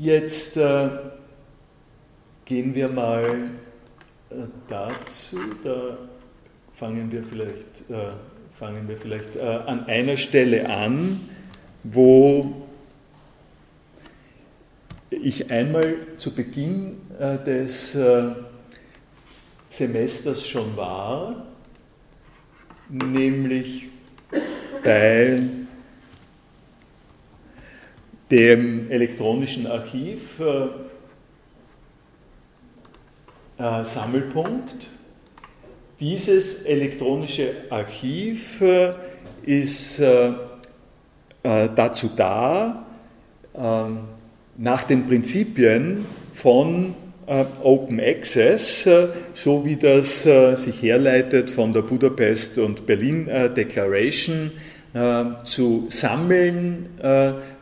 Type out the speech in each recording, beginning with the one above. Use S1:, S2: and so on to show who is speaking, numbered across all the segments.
S1: Jetzt äh, gehen wir mal äh, dazu, da fangen wir vielleicht, äh, fangen wir vielleicht äh, an einer Stelle an, wo ich einmal zu Beginn äh, des Semesters schon war, nämlich bei dem elektronischen Archiv äh, äh, Sammelpunkt. Dieses elektronische Archiv äh, ist äh, äh, dazu da, ähm, nach den Prinzipien von äh, Open Access, so wie das sich herleitet von der Budapest und Berlin Declaration, zu sammeln,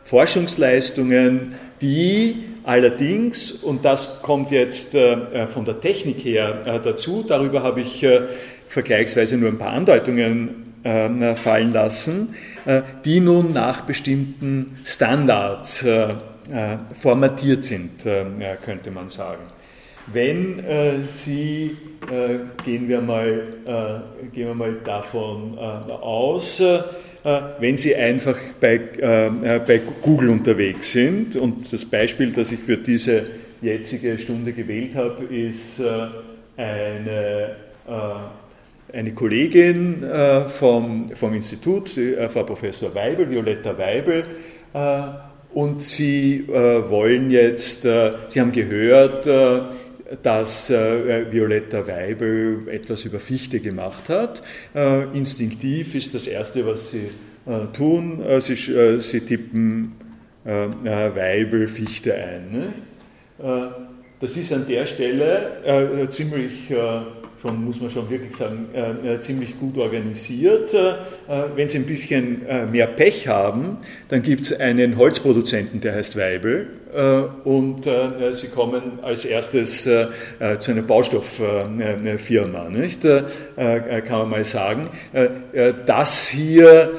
S1: Forschungsleistungen, die allerdings, und das kommt jetzt äh, von der Technik her äh, dazu, darüber habe ich äh, vergleichsweise nur ein paar Andeutungen fallen lassen, die nun nach bestimmten Standards formatiert sind, könnte man sagen. Wenn Sie, gehen, wir mal, gehen wir mal davon aus, äh, wenn Sie einfach bei, äh, bei Google unterwegs sind. Und das Beispiel, das ich für diese jetzige Stunde gewählt habe, ist äh, eine, eine Kollegin vom, vom Institut, Frau Professor Weibel, Violetta Weibel, und Sie wollen jetzt, Sie haben gehört, dass äh, Violetta Weibel etwas über Fichte gemacht hat. Äh, instinktiv ist das Erste, was sie äh, tun, äh, sie, äh, sie, tippen äh, Weibel Fichte ein. Das ist an der Stelle ziemlich schon, muss man schon wirklich sagen, äh, äh, ziemlich gut organisiert. Äh, wenn Sie ein bisschen mehr Pech haben, dann gibt es einen Holzproduzenten, der heißt Weibel, und Sie kommen als erstes zu einer Baustofffirma, nicht? kann man mal sagen. Das hier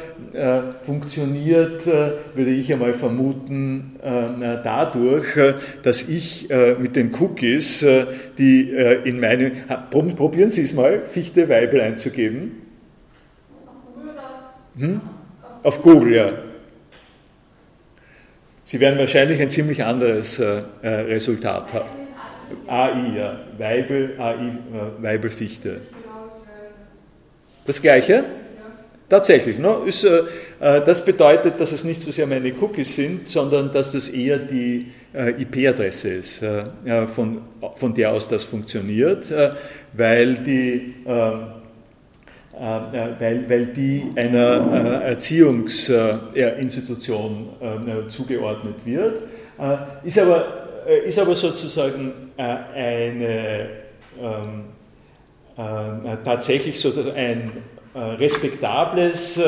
S1: funktioniert, würde ich einmal vermuten, dadurch, dass ich mit den Cookies, die in meine, probieren Sie es mal, Fichte Weibel einzugeben. Hm? Auf Google, ja. Sie werden wahrscheinlich ein ziemlich anderes äh, äh Resultat haben. AI, ja. Weibel, AI, äh, Weibelfichte. Das gleiche? Tatsächlich. Ne? Ist, äh, äh, das bedeutet, dass es nicht so sehr meine Cookies sind, sondern dass das eher die äh, IP-Adresse ist, äh, von, von der aus das funktioniert, äh, weil die ähm, weil, weil die einer Erziehungsinstitution zugeordnet wird, ist aber, ist aber sozusagen eine ähm, tatsächlich sozusagen ein respektables,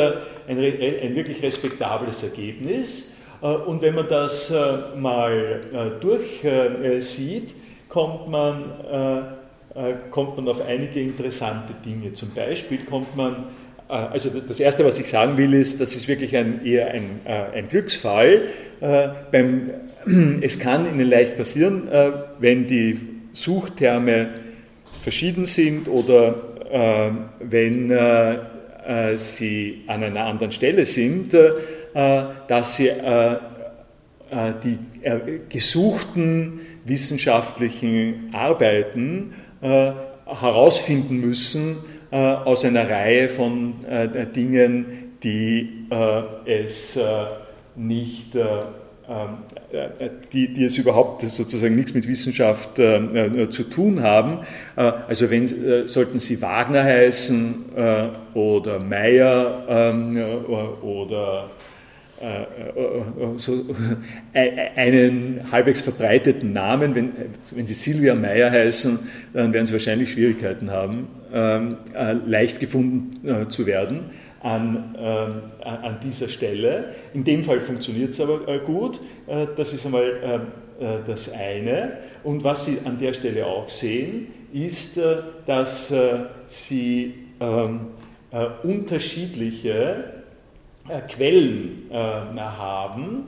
S1: ein, ein wirklich respektables Ergebnis. Äh, und wenn man das äh, mal äh, durchsieht, kommt man, kommt man auf einige interessante Dinge. Zum Beispiel kommt man, also das Erste, was ich sagen will, ist, das ist wirklich ein, eher ein, ein Glücksfall. Es kann Ihnen leicht passieren, wenn die Suchterme verschieden sind oder wenn Sie an einer anderen Stelle sind, äh, dass sie äh, äh, die gesuchten wissenschaftlichen Arbeiten herausfinden müssen aus einer Reihe von Dingen, die es nicht die, die es überhaupt sozusagen nichts mit Wissenschaft äh, zu tun haben. Äh, also wenn, äh, sollten sie Wagner heißen oder Meyer ähm, oder äh, äh, äh, einen halbwegs verbreiteten Namen. Wenn, wenn Sie Silvia Meyer heißen, dann werden Sie wahrscheinlich Schwierigkeiten haben, ähm, leicht gefunden zu werden an, ähm, an dieser Stelle. In dem Fall funktioniert es aber gut. Das ist einmal das eine. Und was Sie an der Stelle auch sehen, ist, dass Sie ähm, unterschiedliche äh, Quellen äh, haben,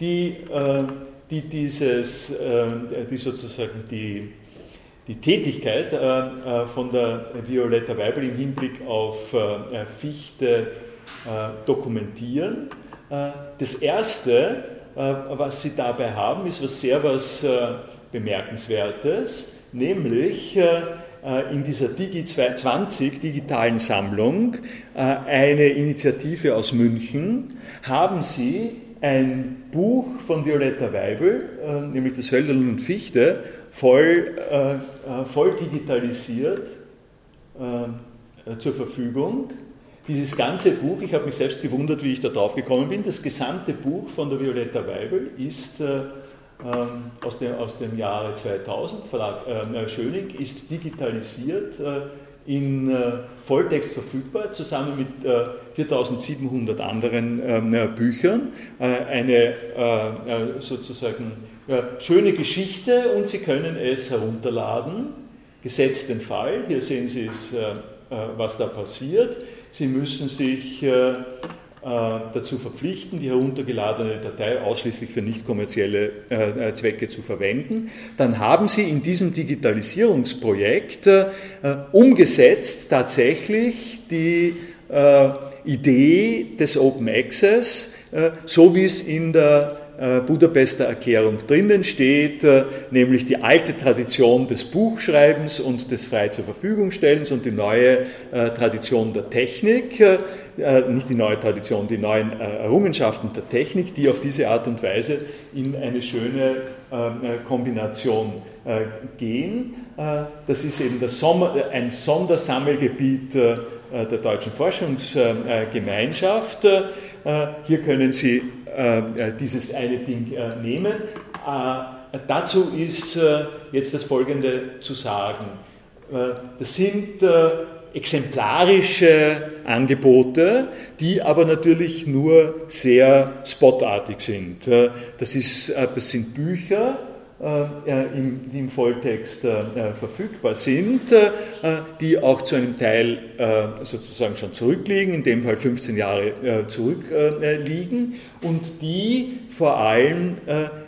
S1: die äh, die dieses, die sozusagen die, die Tätigkeit von der Violetta Weibel im Hinblick auf Fichte dokumentieren. Das erste, was sie dabei haben, ist was sehr was Bemerkenswertes, nämlich in dieser Digi 20 digitalen Sammlung eine Initiative aus München, haben sie ein Buch von Violetta Weibel, nämlich das Hölderlin und Fichte, voll, voll digitalisiert zur Verfügung. Dieses ganze Buch, ich habe mich selbst gewundert, wie ich da drauf gekommen bin, das gesamte Buch von der Violetta Weibel ist ähm, aus, dem, aus dem Jahre 2000, Verlag äh, Schöning, ist digitalisiert äh, in äh, Volltext verfügbar, zusammen mit äh, 4700 anderen ähm, äh, Büchern. Äh, eine sozusagen schöne Geschichte und Sie können es herunterladen, gesetzt den Fall. Hier sehen Sie es, was da passiert. Sie müssen sich äh, dazu verpflichten, die heruntergeladene Datei ausschließlich für nicht kommerzielle äh, äh, Zwecke zu verwenden. Dann haben Sie in diesem Digitalisierungsprojekt umgesetzt tatsächlich die Idee des Open Access, so wie es in der äh, Budapester Erklärung drinnen steht, äh, nämlich die alte Tradition des Buchschreibens und des frei zur Verfügung stellens und die neue äh, Tradition der Technik, nicht die neue Tradition, die neuen Errungenschaften der Technik, die auf diese Art und Weise in eine schöne Kombination gehen. Das ist eben Sommer, ein Sondersammelgebiet der deutschen Forschungsgemeinschaft. Hier können Sie äh, äh, dieses eine Ding äh, nehmen. dazu ist jetzt das Folgende zu sagen. das sind exemplarische Angebote, die aber natürlich nur sehr spotartig sind. Das, ist, das sind Bücher, die im Volltext verfügbar sind, die auch zu einem Teil sozusagen schon zurückliegen, in dem Fall 15 Jahre zurückliegen und die vor allem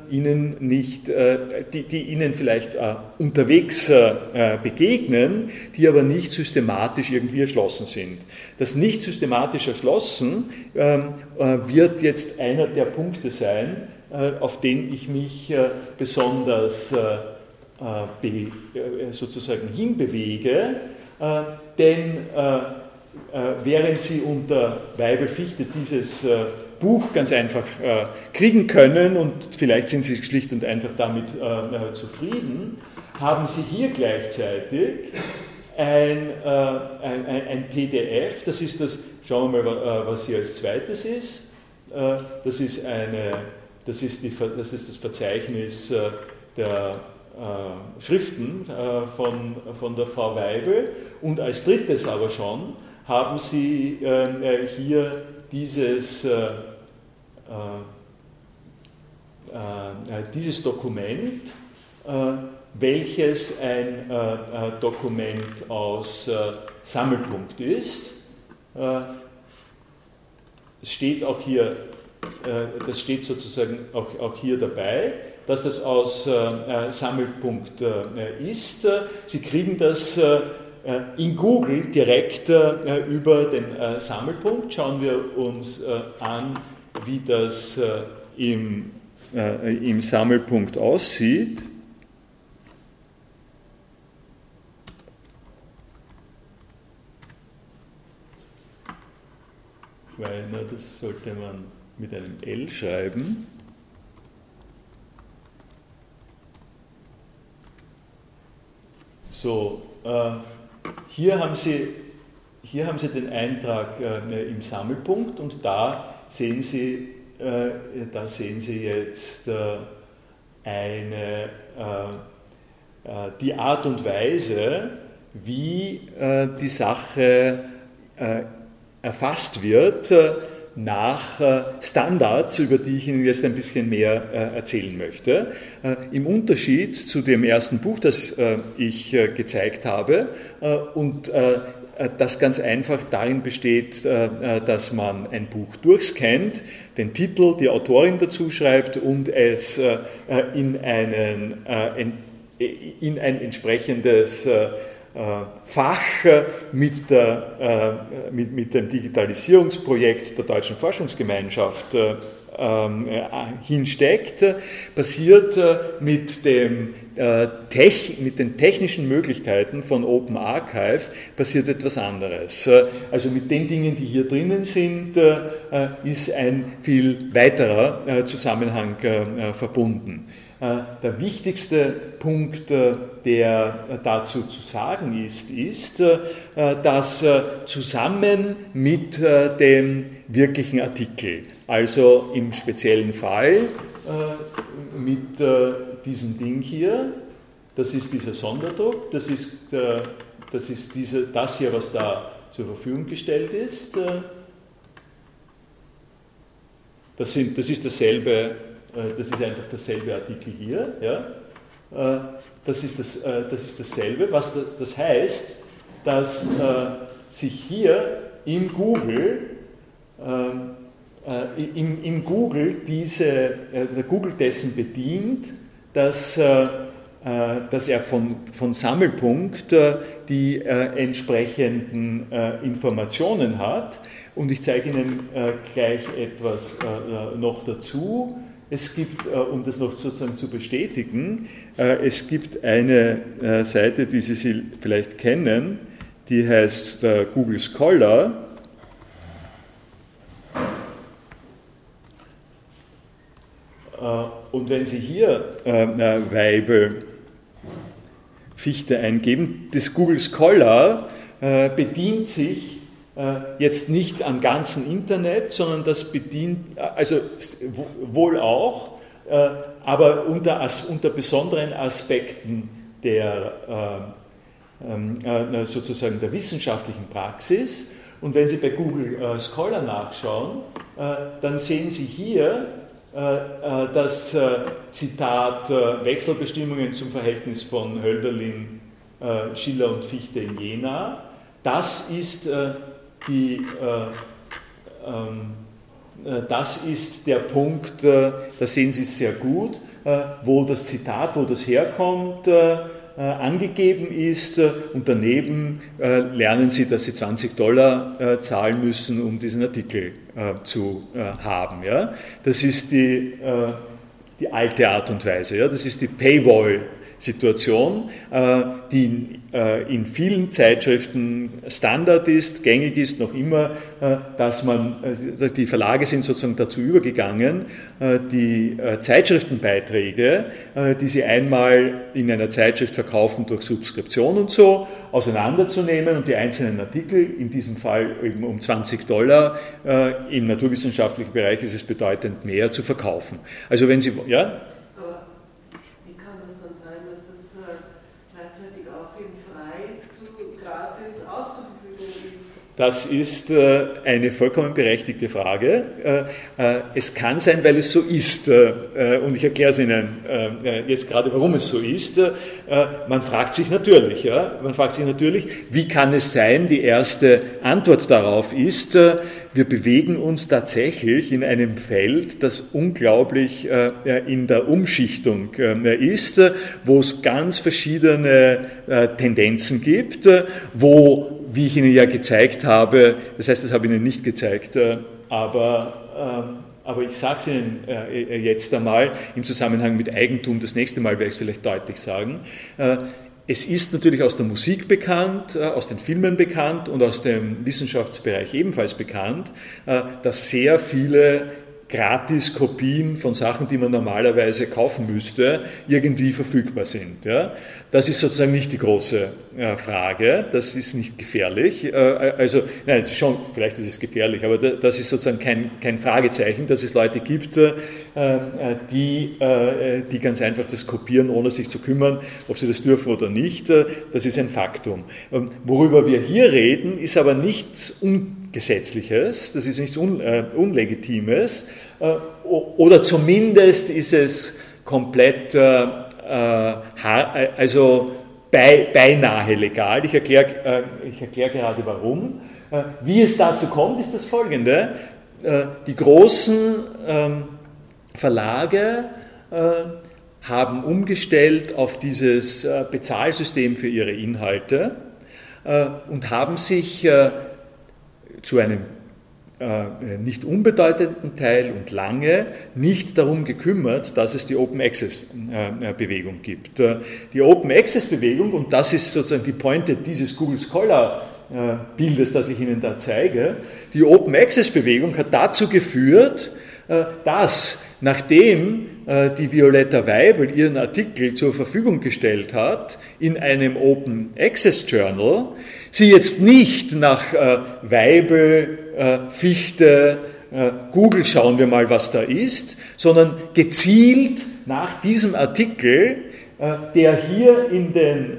S1: ihnen nicht, die, die ihnen vielleicht unterwegs begegnen, die aber nicht systematisch irgendwie erschlossen sind. Das nicht systematisch erschlossen ähm, wird jetzt einer der Punkte sein, äh, auf den ich mich äh, besonders äh, sozusagen hinbewege, denn während Sie unter Weibelfichte dieses Buch ganz einfach kriegen können und vielleicht sind Sie schlicht und einfach damit zufrieden, haben Sie hier gleichzeitig ein, ein, ein, PDF, das ist das, schauen wir mal, was hier als zweites ist, das ist eine das ist, die, das, ist das Verzeichnis äh, der äh, Schriften äh, von, von der Frau Weibel. Und als drittes aber schon haben Sie äh, hier dieses, dieses Dokument, welches ein Dokument aus Sammelpunkt ist. Es steht auch hier das steht sozusagen auch, auch hier dabei, dass das aus äh, Sammelpunkt äh, ist. Sie kriegen das in Google direkt über den Sammelpunkt. Schauen wir uns an, wie das im, im Sammelpunkt aussieht. Weil, na, das sollte man mit einem L schreiben. So, äh, hier, haben Sie, hier haben Sie den Eintrag äh, im Sammelpunkt und da sehen Sie, äh, da sehen Sie jetzt äh, eine, äh, äh, die Art und Weise, wie die Sache erfasst wird nach äh, Standards, über die ich Ihnen jetzt ein bisschen mehr äh, erzählen möchte. Äh, Im Unterschied zu dem ersten Buch, das ich gezeigt habe, und das ganz einfach darin besteht, dass man ein Buch durchscannt, den Titel, die Autorin dazu schreibt und es in, einen, in ein entsprechendes Fach mit, der, mit, mit dem Digitalisierungsprojekt der Deutschen Forschungsgemeinschaft äh, hinsteckt, passiert äh, mit, dem, äh, mit den technischen Möglichkeiten von Open Archive passiert etwas anderes. Also mit den Dingen, die hier drinnen sind, ist ein viel weiterer Zusammenhang verbunden. Der wichtigste Punkt, der dazu zu sagen ist, ist, dass zusammen mit dem wirklichen Artikel also im speziellen Fall äh, mit äh, diesem Ding hier, das ist dieser Sonderdruck, das ist, äh, das, ist diese, das hier, was da zur Verfügung gestellt ist. Äh, das, sind, das ist dasselbe, äh, das ist einfach dasselbe Artikel hier. Ja? Äh, das, ist das, das ist dasselbe, was das heißt, dass sich hier in Google ähm, äh, in, Google diese, äh, Google dessen bedient, dass, äh, dass er von, von Sammelpunkt die entsprechenden Informationen hat. Und ich zeige Ihnen gleich etwas noch dazu. Es gibt, um das noch sozusagen zu bestätigen, es gibt eine Seite, die Sie vielleicht kennen, die heißt Google Scholar. Äh, und wenn Sie hier äh, Weibel Fichte eingeben, das Google Scholar äh, bedient sich jetzt nicht am ganzen Internet, sondern das bedient, also wohl auch, aber unter, unter besonderen Aspekten der ähm, sozusagen der wissenschaftlichen Praxis. Und wenn Sie bei Google Scholar nachschauen, dann sehen Sie hier äh, äh, das äh, Zitat Wechselbestimmungen zum Verhältnis von Hölderlin, Schiller und Fichte in Jena. Das ist, die, ähm, das ist der Punkt, da sehen Sie es sehr gut, wo das Zitat, wo das herkommt, äh, angegeben ist äh, und daneben äh, lernen Sie, dass Sie 20 Dollar zahlen müssen, um diesen Artikel zu haben. Das ist die, die alte Art und Weise, das ist die Paywall Situation, äh, die äh, in vielen Zeitschriften Standard ist, gängig ist, noch immer, äh, dass man, die Verlage sind sozusagen dazu übergegangen, die Zeitschriftenbeiträge, die sie einmal in einer Zeitschrift verkaufen durch Subskription und so, auseinanderzunehmen und die einzelnen Artikel, in diesem Fall eben um 20 Dollar, im naturwissenschaftlichen Bereich ist es bedeutend mehr, zu verkaufen. Also wenn Sie, ja? Das ist äh, eine vollkommen berechtigte Frage. Äh, äh, es kann sein, weil es so ist. Und ich erkläre es Ihnen jetzt gerade, warum es so ist. Man fragt sich natürlich, ja, man fragt sich natürlich, wie kann es sein? Die erste Antwort darauf ist, wir bewegen uns tatsächlich in einem Feld, das unglaublich in der Umschichtung ist, wo es ganz verschiedene Tendenzen gibt, wo wie ich Ihnen ja gezeigt habe, das heißt, das habe ich Ihnen nicht gezeigt, äh, aber, ähm, aber ich sage es Ihnen äh, jetzt einmal im Zusammenhang mit Eigentum, das nächste Mal werde ich es vielleicht deutlich sagen. Äh, es ist natürlich aus der Musik bekannt, aus den Filmen bekannt und aus dem Wissenschaftsbereich ebenfalls bekannt, dass sehr viele Gratis-Kopien von Sachen, die man normalerweise kaufen müsste, irgendwie verfügbar sind. Ja? Das ist sozusagen nicht die große äh, Frage, das ist nicht gefährlich. Äh, also, nein, schon, vielleicht ist es gefährlich, aber das ist sozusagen kein, kein Fragezeichen, dass es Leute gibt, äh, die, die ganz einfach das kopieren, ohne sich zu kümmern, ob sie das dürfen oder nicht. Das ist ein Faktum. Ähm, worüber wir hier reden, ist aber nichts Ungesetzliches, das ist nichts Unlegitimes, oder zumindest ist es komplett äh, also beinahe legal. Ich erkläre ich erklär gerade warum. Wie es dazu kommt, ist das folgende. Die großen Verlage haben umgestellt auf dieses Bezahlsystem für ihre Inhalte und haben sich zu einem äh, nicht unbedeutenden Teil und lange nicht darum gekümmert, dass es die Open Access äh, Bewegung gibt. Äh, die Open Access Bewegung, und das ist sozusagen die Pointe dieses Google Scholar Bildes, das ich Ihnen da zeige, die Open Access Bewegung hat dazu geführt, dass nachdem die Violetta Weibel ihren Artikel zur Verfügung gestellt hat in einem Open Access Journal, sie jetzt nicht nach Weibel äh, Fichte, äh, Google schauen wir mal, was da ist, sondern gezielt nach diesem Artikel, äh, der hier, in den,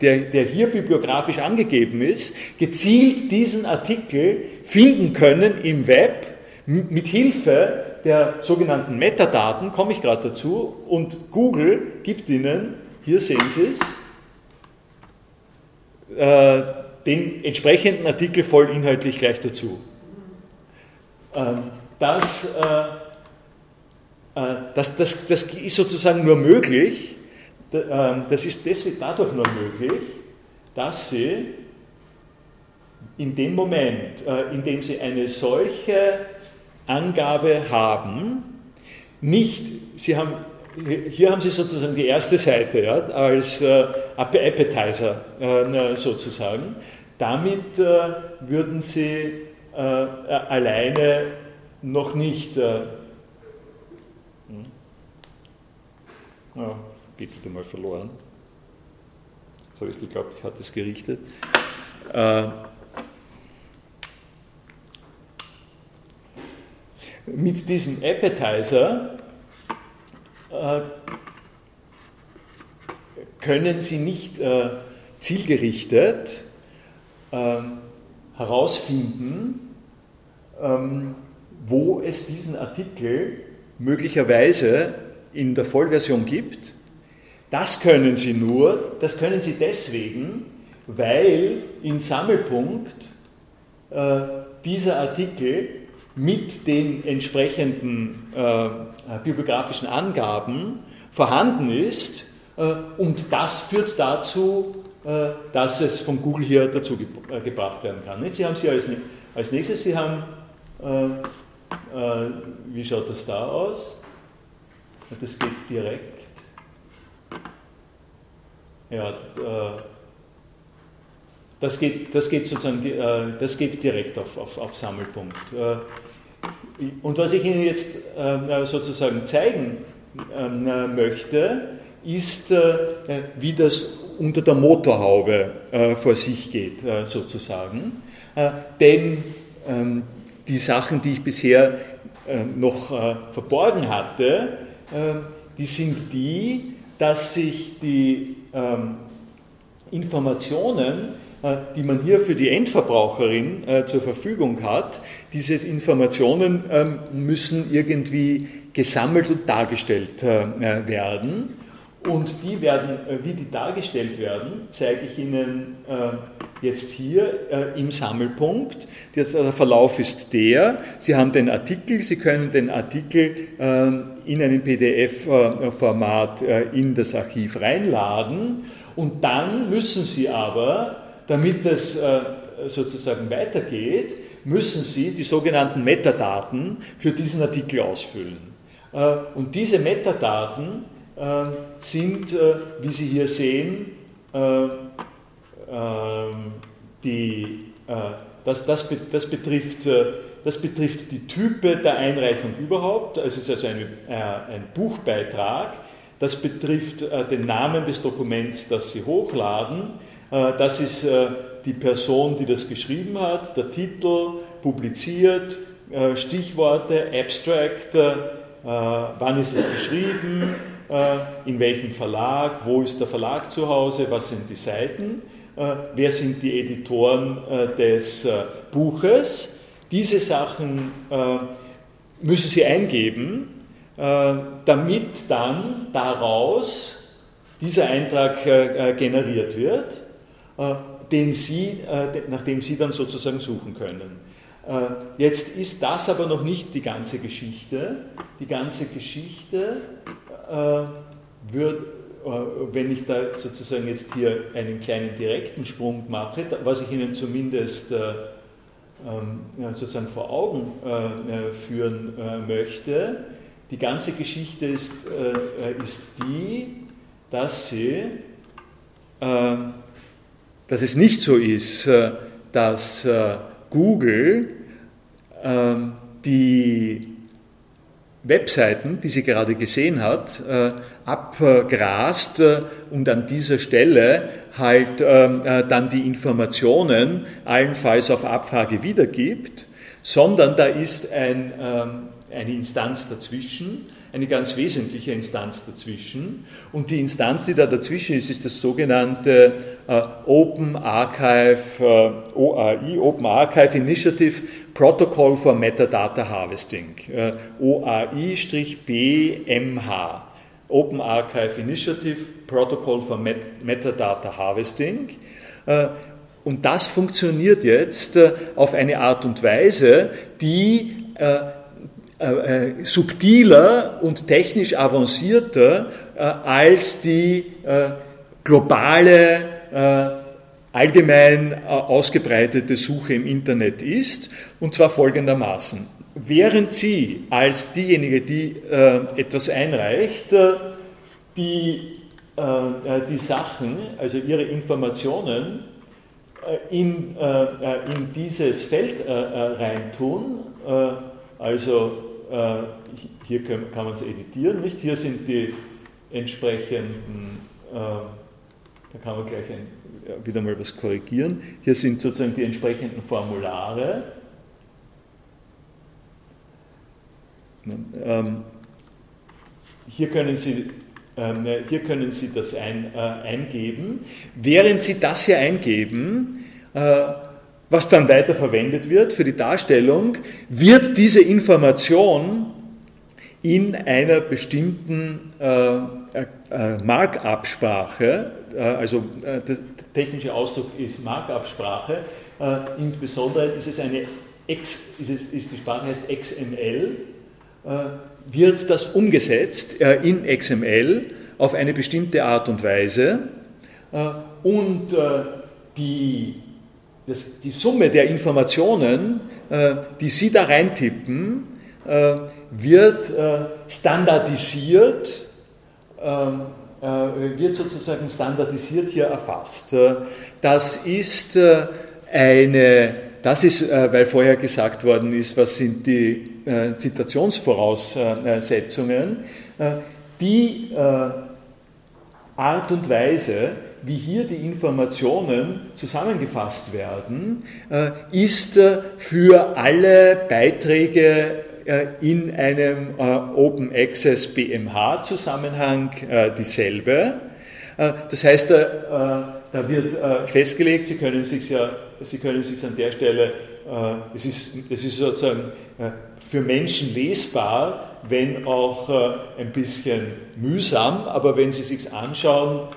S1: der, der hier bibliografisch angegeben ist, gezielt diesen Artikel finden können im Web mit Hilfe der sogenannten Metadaten, komme ich gerade dazu, und Google gibt Ihnen, hier sehen Sie es, den entsprechenden Artikel voll inhaltlich gleich dazu. Ähm, das, äh, äh, das, das, das ist sozusagen nur möglich, das ist deswegen dadurch nur möglich, dass Sie in dem Moment, äh, in dem Sie eine solche Angabe haben, nicht, Sie haben, hier haben Sie sozusagen die erste Seite ja, als Appetizer sozusagen. Damit würden Sie äh, alleine noch nicht. Äh, hm? ja, geht wieder mal verloren. Jetzt habe ich geglaubt, ich hatte es gerichtet. Mit diesem Appetizer äh, können Sie nicht äh, zielgerichtet ähm, herausfinden, ähm, wo es diesen Artikel möglicherweise in der Vollversion gibt. Das können Sie nur, das können Sie deswegen, weil in Sammelpunkt äh, dieser Artikel mit den entsprechenden äh, bibliografischen Angaben vorhanden ist äh, und das führt dazu, äh, dass es von Google hier dazu äh, gebracht werden kann. Sie haben sie als, als nächstes, Sie haben, äh, äh, wie schaut das da aus? Das geht direkt. Ja, äh, das geht, das geht sozusagen, äh, das geht direkt auf, auf, auf Sammelpunkt. Und was ich Ihnen jetzt sozusagen zeigen möchte, ist, wie das unter der Motorhaube äh, vor sich geht, äh, sozusagen. Äh, denn ähm, die Sachen, die ich bisher äh, noch äh, verborgen hatte, äh, die sind die, dass sich die ähm, Informationen, die man hier für die Endverbraucherin zur Verfügung hat, diese Informationen ähm, müssen irgendwie gesammelt und dargestellt werden. Und die werden, äh, wie die dargestellt werden, zeige ich Ihnen äh, jetzt hier äh, im Sammelpunkt. Der Verlauf ist der, Sie haben den Artikel, Sie können den Artikel in einem PDF-Format in das Archiv reinladen und dann müssen Sie aber, damit es sozusagen weitergeht, müssen Sie die sogenannten Metadaten für diesen Artikel ausfüllen. Und diese Metadaten äh, sind, äh, wie Sie hier sehen, äh, die, das, das, das, betrifft, das betrifft die Type der Einreichung überhaupt. Es ist also ein, ein Buchbeitrag. Das betrifft den Namen des Dokuments, das Sie hochladen. Das ist die Person, die das geschrieben hat, der Titel, publiziert, Stichworte, Abstract, wann ist es geschrieben, äh, in welchem Verlag, wo ist der Verlag zu Hause, was sind die Seiten, äh, wer sind die Editoren äh, des Buches. Diese Sachen müssen Sie eingeben, damit dann daraus dieser Eintrag generiert wird, den Sie, nach dem Sie dann sozusagen suchen können. Jetzt ist das aber noch nicht die ganze Geschichte. Die ganze Geschichte wird, wenn ich da sozusagen jetzt hier einen kleinen direkten Sprung mache, was ich Ihnen zumindest ähm, sozusagen vor Augen äh, führen äh, möchte. Die ganze Geschichte ist, äh, ist die, dass sie, dass es nicht so ist, dass Google ähm, die Webseiten, die sie gerade gesehen hat, abgrast und an dieser Stelle halt ähm, äh, dann die Informationen allenfalls auf Abfrage wiedergibt, sondern da ist ein, ähm, eine Instanz dazwischen, eine ganz wesentliche Instanz dazwischen. Und die Instanz, die da dazwischen ist, ist das sogenannte äh, Open Archive, äh, OAI, Open Archive Initiative Protocol for Metadata Harvesting, äh, OAI-BMH. Open Archive Initiative Protocol for Metadata Harvesting. Äh, und das funktioniert jetzt äh, auf eine Art und Weise, die äh, subtiler und technisch avancierter als die globale, allgemein ausgebreitete Suche im Internet ist, und zwar folgendermaßen. Während Sie als diejenige, die etwas einreicht, die äh, äh, die Sachen, also ihre Informationen, äh, in, in dieses Feld reintun. Also hier kann man es editieren, nicht? Hier sind die entsprechenden, da kann man gleich ein, wieder mal was korrigieren. Hier sind sozusagen die entsprechenden Formulare. Ähm, hier können Sie ähm, hier können Sie das ein, äh, eingeben. Während Sie das hier eingeben, äh, was dann weiter verwendet wird für die Darstellung, wird diese Information in einer bestimmten äh, Markup-Sprache, also der technische Ausdruck ist Markup-Sprache, insbesondere ist es eine X, ist, es, ist die Sprache heißt XML, wird das umgesetzt äh, in XML auf eine bestimmte Art und Weise äh, und äh, die, das, die Summe der Informationen, die Sie da reintippen, wird standardisiert, wird sozusagen standardisiert hier erfasst. Das ist eine das ist, äh, weil vorher gesagt worden ist, was sind die äh, Zitationsvoraussetzungen, äh, die Art und Weise, wie hier die Informationen zusammengefasst werden, ist für alle Beiträge in einem Open Access BMH Zusammenhang dieselbe. Das heißt, da wird festgelegt, Sie können sich ja Sie können sich an der Stelle, äh, es, ist, es ist sozusagen äh, für Menschen lesbar, wenn auch äh, ein bisschen mühsam, aber wenn Sie sich anschauen,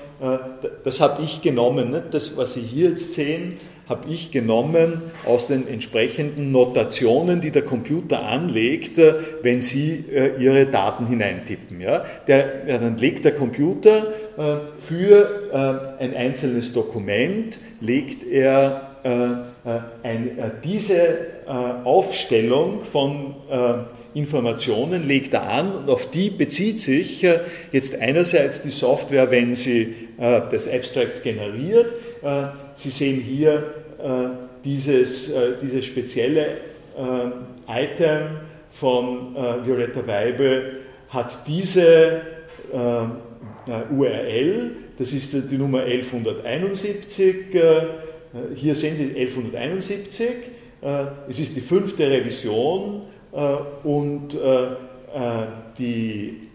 S1: das habe ich genommen, das, was Sie hier jetzt sehen, habe ich genommen aus den entsprechenden Notationen, die der Computer anlegt, wenn Sie Ihre Daten hineintippen. Dann legt der Computer für ein einzelnes Dokument, legt er äh, äh, äh, diese Aufstellung von Informationen legt er an und auf die bezieht sich jetzt einerseits die Software, wenn sie das Abstract generiert. Sie sehen hier dieses, dieses spezielle Item von Violetta Weibe hat diese URL, das ist die Nummer 1171 äh, hier sehen Sie 1171, äh, es ist die fünfte Revision äh, und die,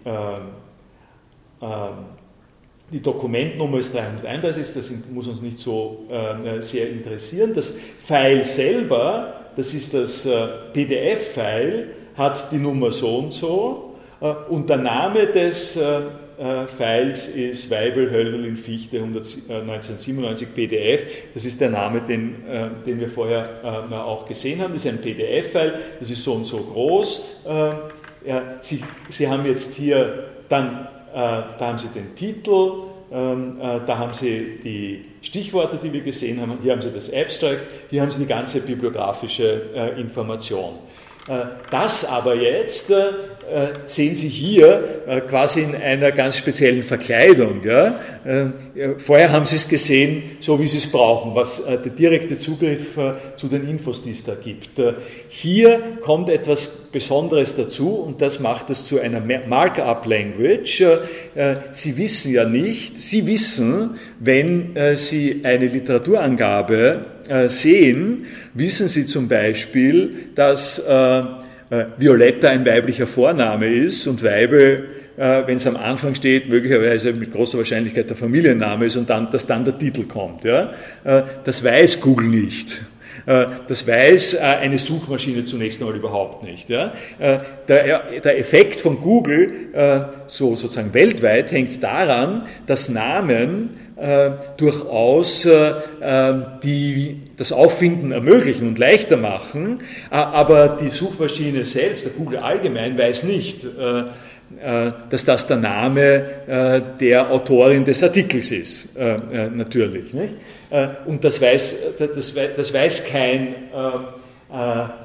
S1: die Dokumentnummer ist 331, das muss uns nicht so sehr interessieren. Das File selber, das ist das PDF-File, hat die Nummer so und so und der Name des Files ist Weibel, Hölderlin, Fichte 1997 PDF. Das ist der Name, den, den wir vorher auch gesehen haben. Das ist ein PDF-File, das ist so und so groß. Ja, Sie, Sie haben jetzt hier dann, da haben Sie den Titel, da haben Sie die Stichworte, die wir gesehen haben, hier haben Sie das Abstract, hier haben Sie die ganze bibliografische Information. Das aber jetzt äh, sehen Sie hier äh, quasi in einer ganz speziellen Verkleidung. Äh, vorher haben Sie es gesehen, so wie Sie es brauchen, was der direkte Zugriff zu den Infos, die es da gibt. Hier kommt etwas Besonderes dazu und das macht es zu einer Markup-Language. Sie wissen ja nicht, Sie wissen, wenn Sie eine Literaturangabe sehen, wissen Sie zum Beispiel, dass äh, Violetta ein weiblicher Vorname ist und Weibel, äh, wenn es am Anfang steht, möglicherweise mit großer Wahrscheinlichkeit der Familienname ist und dann, dass dann der Titel kommt. Ja? Äh, das weiß Google nicht. Das weiß eine Suchmaschine zunächst einmal überhaupt nicht. Ja? Der, Effekt von Google, so sozusagen weltweit, hängt daran, dass Namen äh, durchaus äh, ähm, die, das Auffinden ermöglichen und leichter machen, äh, aber die Suchmaschine selbst, der Google allgemein, weiß nicht, äh, äh, dass das der Name der Autorin des Artikels ist, natürlich. Nicht? Und das weiß, das, das weiß kein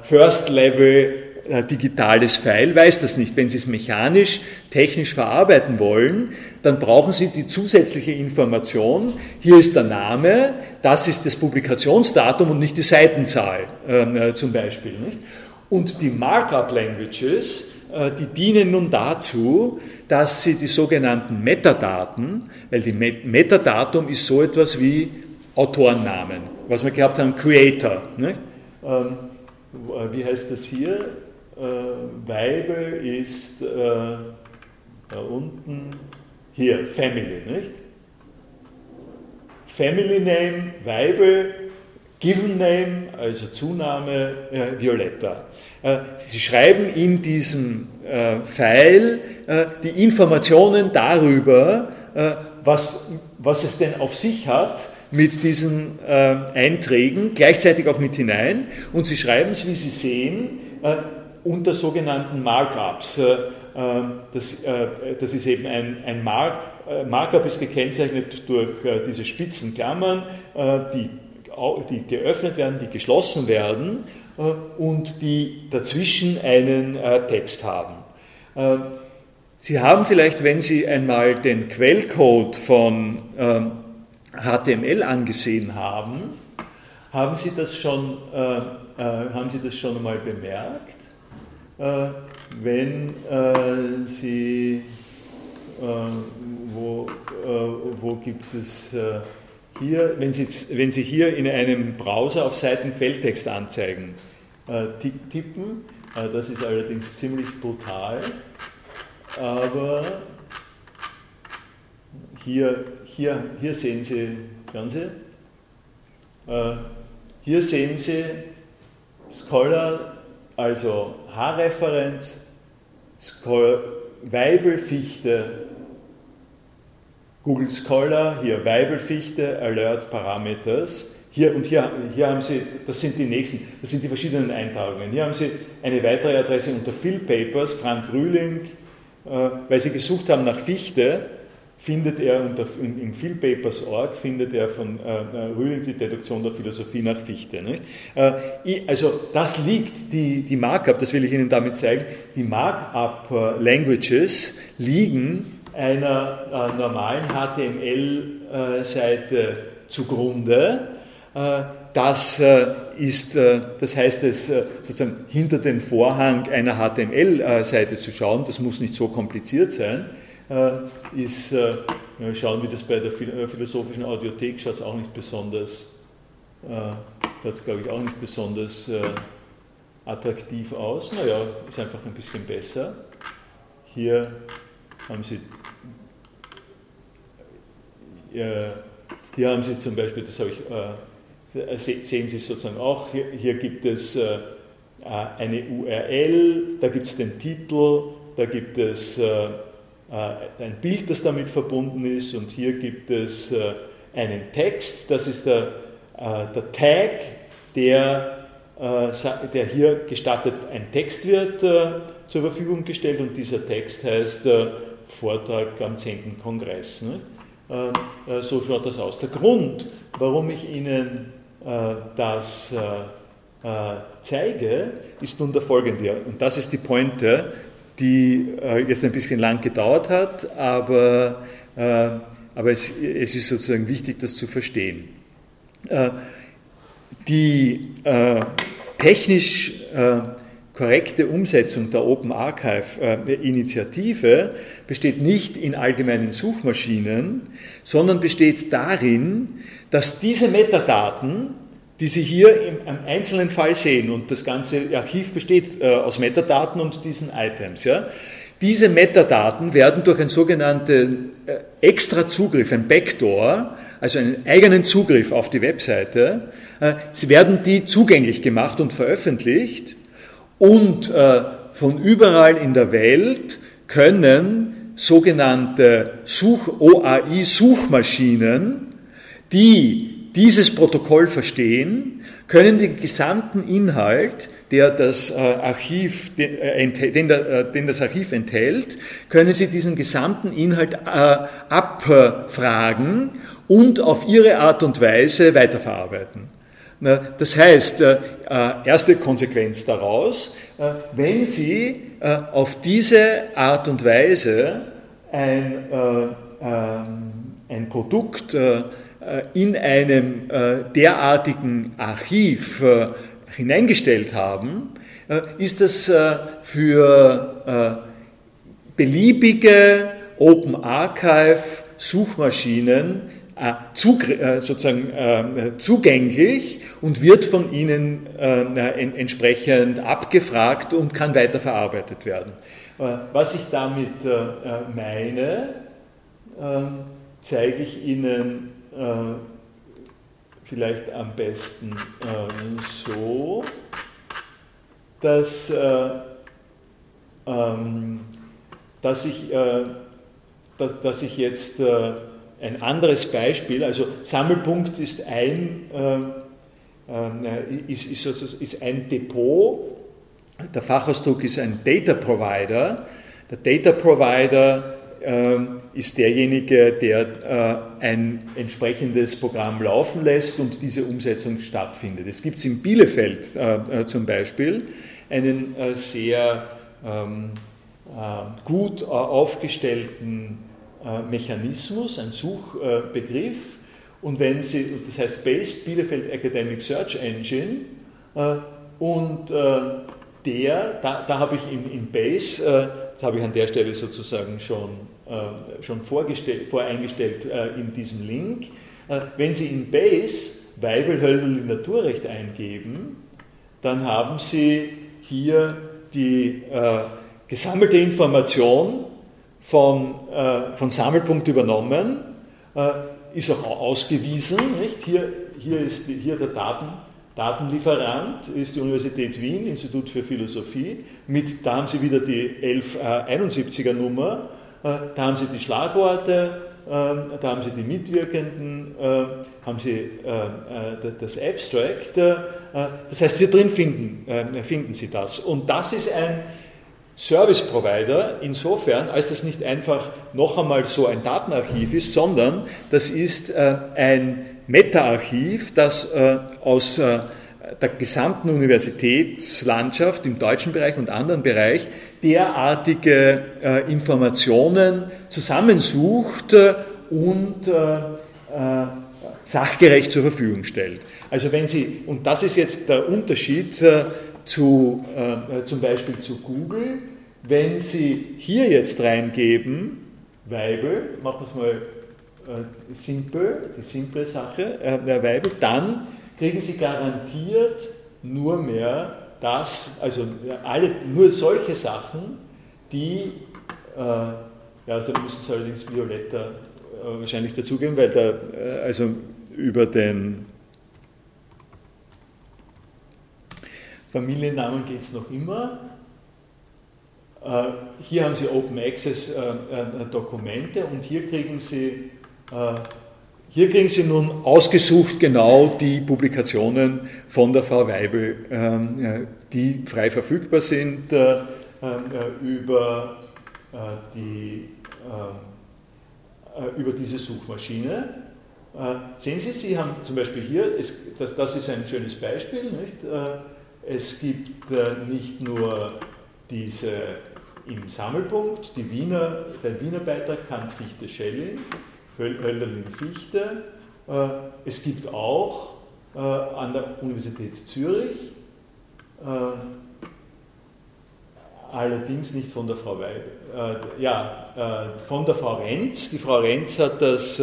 S1: First Level äh, digitales File, weiß das nicht. Wenn Sie es mechanisch, technisch verarbeiten wollen, dann brauchen Sie die zusätzliche Information. Hier ist der Name, das ist das Publikationsdatum und nicht die Seitenzahl ähm, äh, zum Beispiel. Nicht? Und die Markup-Languages, äh, die dienen nun dazu, dass sie die sogenannten Metadaten, weil die Met Metadatum ist so etwas wie Autorennamen, was wir gehabt haben, Creator. Nicht? Ähm, wie heißt das hier? Äh, Weibel ist äh, da unten hier, Family, nicht? Family Name, Weibel, Given Name, also Zunahme äh, Violetta. Äh, Sie schreiben in diesem File äh, die Informationen darüber, was, was es denn auf sich hat, mit diesen äh, Einträgen, gleichzeitig auch mit hinein. Und Sie schreiben es, wie Sie sehen, äh, unter sogenannten Markups. Äh, ähm, das, äh, das ist eben ein, ein Mark, äh, Markup ist gekennzeichnet durch diese spitzen Klammern, die, die geöffnet werden, die geschlossen werden und die dazwischen einen Text haben. Sie haben vielleicht, wenn Sie einmal den Quellcode von HTML ähm, angesehen haben, haben Sie das schon, haben Sie das schon einmal bemerkt? Äh, wenn äh, Sie, äh, wo, wo gibt es hier, wenn Sie, wenn Sie hier in einem Browser auf Seiten Quelltextanzeigen tippen, das ist allerdings ziemlich brutal, aber hier, hier, hier sehen Sie, hören Sie, hier sehen Sie Scholar also H-Referenz, Weibelfichte, Google Scholar, hier Weibelfichte, Alert Parameters. Hier und hier, hier haben Sie, das sind die nächsten, das sind die verschiedenen Eintragungen. Hier haben Sie eine weitere Adresse unter Phil Papers, Frank Rühling, äh, weil Sie gesucht haben nach Fichte findet er unter, in, in philpapers.org findet er von äh, äh, Rühling die Deduktion der Philosophie nach Fichte. Äh, ich, also das liegt, die, die Markup, das will ich Ihnen damit zeigen, die Markup-Languages liegen einer äh, normalen HTML-Seite äh, zugrunde. Äh, das ist, das heißt es sozusagen hinter den Vorhang einer HTML-Seite zu schauen, das muss nicht so kompliziert sein. Äh, ist, äh, wir schauen, wie das bei der äh, philosophischen Audiothek schaut es auch nicht besonders, es glaube ich auch nicht besonders attraktiv aus. Naja, ist einfach ein bisschen besser. Hier haben Sie, hier haben Sie zum Beispiel, das habe ich, sehen Sie sozusagen auch, hier, hier gibt es eine URL, da gibt es den Titel, da gibt es ein Bild, das damit verbunden ist und hier gibt es einen Text, das ist der, der Tag, der, der hier gestattet, ein Text wird zur Verfügung gestellt und dieser Text heißt Vortrag am 10. Kongress. Ne? Äh, äh, so schaut das aus. Der Grund, warum ich Ihnen äh, das zeige, ist nun der folgende. Und das ist die Pointe, die jetzt ein bisschen lang gedauert hat, aber, aber es, es ist sozusagen wichtig, das zu verstehen. Die technisch korrekte Umsetzung der Open Archive-Initiative äh, besteht nicht in allgemeinen Suchmaschinen, sondern besteht darin, dass diese Metadaten, die Sie hier im, einzelnen Fall sehen, und das ganze Archiv besteht äh, aus Metadaten und diesen Items, ja, diese Metadaten werden durch einen sogenannten äh, extra Zugriff, ein Backdoor, also einen eigenen Zugriff auf die Webseite, sie werden die zugänglich gemacht und veröffentlicht und äh, von überall in der Welt können sogenannte OAI-Suchmaschinen, die dieses Protokoll verstehen, können den gesamten Inhalt, der das äh, Archiv, den, äh, äh, den, das Archiv enthält, können Sie diesen gesamten Inhalt abfragen und auf Ihre Art und Weise weiterverarbeiten. Das heißt, erste Konsequenz daraus, wenn Sie auf diese Art und Weise ein, ähm, ein Produkt in einem derartigen Archiv hineingestellt haben, ist das für beliebige Open Archive Suchmaschinen äh, äh, sozusagen äh, zugänglich und wird von ihnen entsprechend abgefragt und kann weiterverarbeitet werden. Was ich damit meine, ähm, zeige ich Ihnen vielleicht am besten ähm, so, dass, ähm, dass, ich, dass, dass ich jetzt ein anderes Beispiel, also Sammelpunkt ist ein, äh, äh, ist, ist, ist ein Depot, der Fachausdruck ist ein Data Provider. Der Data Provider äh, ist derjenige, der äh, ein entsprechendes Programm laufen lässt und diese Umsetzung stattfindet. Es gibt in Bielefeld äh, äh, zum Beispiel einen sehr ähm, gut aufgestellten Mechanismus, ein Suchbegriff. Und wenn Sie, das heißt Base Bielefeld Academic Search Engine, und der, da, da habe ich in, in Base, das habe ich an der Stelle sozusagen schon, schon vorgestellt, voreingestellt in diesem Link, wenn Sie in Base Weibel, Hölderl, Naturrecht eingeben, dann haben Sie hier die gesammelte Information von, äh, von Sammelpunkt übernommen, äh, ist auch ausgewiesen. Nicht? Hier, hier ist hier der Daten, Datenlieferant, ist die Universität Wien, Institut für Philosophie. Mit, da haben Sie wieder die 1171er Nummer, äh, da haben Sie die Schlagworte, äh, da haben Sie die Mitwirkenden, äh, haben Sie äh, das Abstract. das heißt, hier drin finden, finden Sie das. Und das ist ein Service Provider insofern, als das nicht einfach noch einmal so ein Datenarchiv ist, sondern das ist äh, ein Meta-Archiv, das äh, aus äh, der gesamten Universitätslandschaft im deutschen Bereich und anderen Bereich derartige äh, Informationen zusammensucht äh, und äh, sachgerecht zur Verfügung stellt. Also wenn Sie, und das ist jetzt der Unterschied zu, äh, zum Beispiel zu Google, wenn Sie hier jetzt reingeben, Weibel, machen wir es mal äh, simpel, die simple Sache, äh, Weibel, dann kriegen Sie garantiert nur mehr das, also alle, nur solche Sachen, die, äh, ja, also müssen Sie allerdings violetter äh, wahrscheinlich dazugeben, weil da, äh, also über den Familiennamen geht es noch immer. hier haben Sie Open Access Dokumente und hier kriegen Sie hier kriegen Sie nun ausgesucht genau die Publikationen von der Frau Weibel, ähm, die frei verfügbar sind äh, äh, über, äh, die, über diese Suchmaschine. Sehen Sie, Sie haben zum Beispiel hier, das, das ist ein schönes Beispiel, nicht? es gibt nicht nur diese im Sammelpunkt, die Wiener, der Wiener Beitrag Kant, Fichte, Schelling, Hölderlin Fichte. Äh, es gibt auch äh, an der Universität Zürich, äh, allerdings nicht von der Frau Weib, ja, von der Frau Renz. Die Frau Renz hat das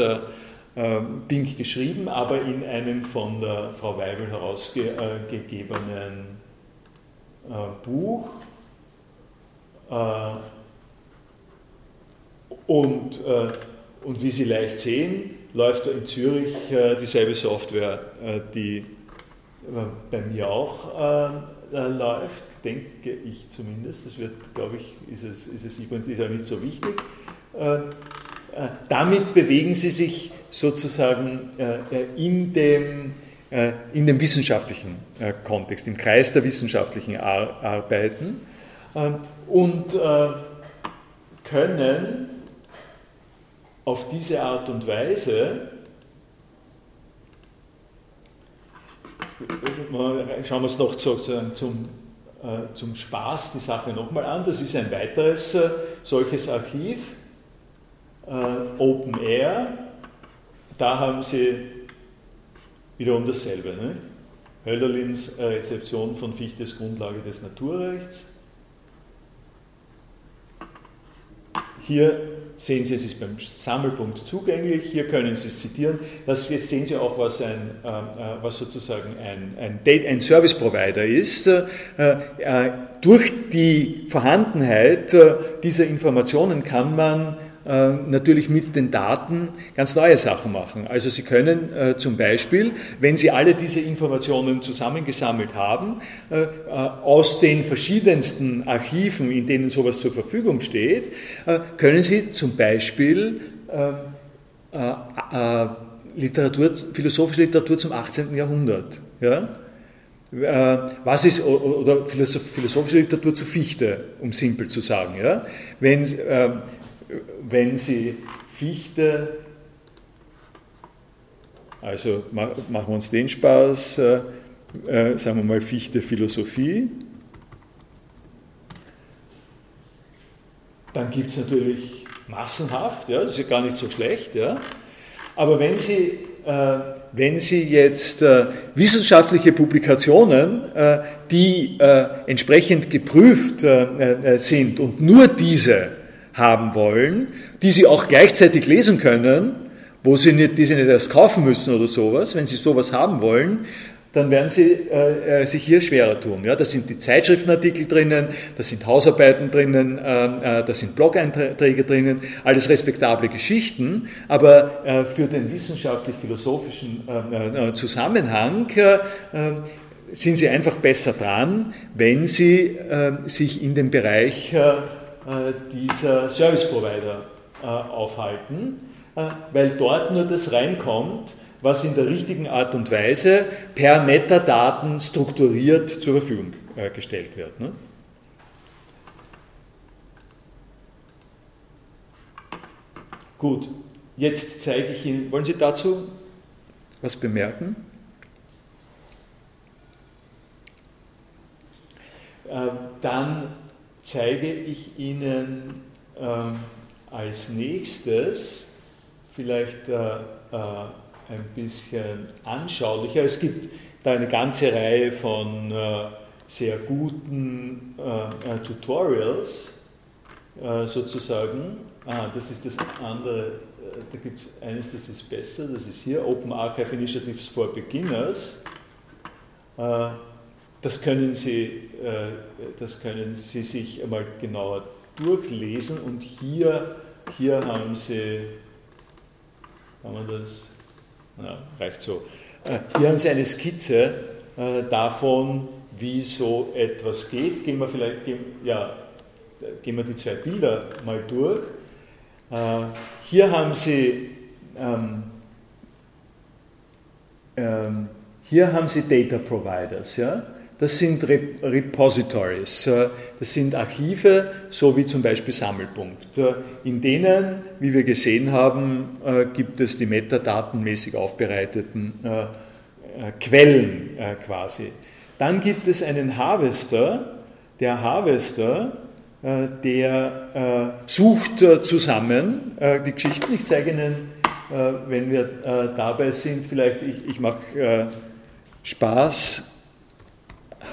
S1: Ding geschrieben, aber in einem von der Frau Weibel herausgegebenen Buch. Und und wie Sie leicht sehen, läuft in Zürich äh, dieselbe Software, äh, die äh, bei mir auch läuft, denke ich zumindest. Das wird, glaube ich, ist es, ist es ist ja nicht so wichtig. Damit bewegen Sie sich sozusagen in dem, in dem wissenschaftlichen Kontext, im Kreis der wissenschaftlichen Ar Arbeiten und können auf diese Art und Weise schauen wir uns noch sozusagen zum, äh, zum Spaß die Sache nochmal an. Das ist ein weiteres äh, solches Archiv, äh, Open Air. Da haben Sie wiederum dasselbe. Ne? Hölderlins äh, Rezeption von Fichtes Grundlage des Naturrechts. Hier sehen Sie, es ist beim Sammelpunkt zugänglich. Hier können Sie es zitieren. Das, jetzt sehen Sie auch, was, ein, äh, äh was sozusagen ein, ein, Date, ein Service Provider ist. Äh, äh, durch die Vorhandenheit äh, dieser Informationen kann man natürlich mit den Daten ganz neue Sachen machen. Also Sie können äh, zum Beispiel, wenn Sie alle diese Informationen zusammengesammelt haben, äh, aus den verschiedensten Archiven, in denen sowas zur Verfügung steht, können Sie zum Beispiel Literatur, philosophische Literatur zum 18. Jahrhundert. Ja? was ist, oder philosophische Literatur zu Fichte, um simpel zu sagen. Ja? Wenn, wenn Sie Fichte, also machen wir uns den Spaß, äh, äh, sagen wir mal Fichte Philosophie, dann gibt es natürlich massenhaft, ja, das ist ja gar nicht so schlecht, ja. aber wenn Sie, äh, wenn Sie jetzt äh, wissenschaftliche Publikationen, äh, die äh, entsprechend geprüft sind und nur diese haben wollen, die sie auch gleichzeitig lesen können, wo sie nicht, die sie nicht erst kaufen müssen oder sowas, wenn sie sowas haben wollen, dann werden sie äh, äh sich hier schwerer tun. Ja, da sind die Zeitschriftenartikel drinnen, da sind Hausarbeiten drinnen, äh, äh, da sind Blog-Einträge drinnen, alles respektable Geschichten, aber äh, für den wissenschaftlich-philosophischen äh, Zusammenhang sind sie einfach besser dran, wenn sie sich in dem Bereich äh, dieser Service Provider äh, aufhalten, äh, weil dort nur das reinkommt, was in der richtigen Art und Weise per Metadaten strukturiert zur Verfügung gestellt wird. Ne? Gut, jetzt zeige ich Ihnen, wollen Sie dazu was bemerken? Dann zeige ich Ihnen ähm, als nächstes vielleicht äh, äh, ein bisschen anschaulicher. Es gibt da eine ganze Reihe von äh, sehr guten äh, äh, Tutorials äh, sozusagen. Ah, das ist das andere, da gibt es eines, das ist besser, das ist hier Open Archive Initiatives for Beginners. Das können Sie, äh, das können Sie sich einmal genauer durchlesen und hier, hier haben Sie, haben wir das? Ja, reicht so. Äh, hier haben Sie eine Skizze äh, davon, wie so etwas geht. Gehen wir vielleicht, ja, gehen wir die zwei Bilder mal durch. Hier haben Sie ähm, ähm, hier haben Sie Data Providers. Ja? Das sind Repositories, äh, das sind Archive, so wie zum Beispiel Sammelpunkt. Äh, in denen, wie wir gesehen haben, äh, gibt es die metadatenmäßig aufbereiteten Quellen quasi. Dann gibt es einen Harvester. Der Harvester, der sucht zusammen die Geschichten. Ich zeige Ihnen, wenn wir dabei sind, vielleicht, ich, ich mache Spaß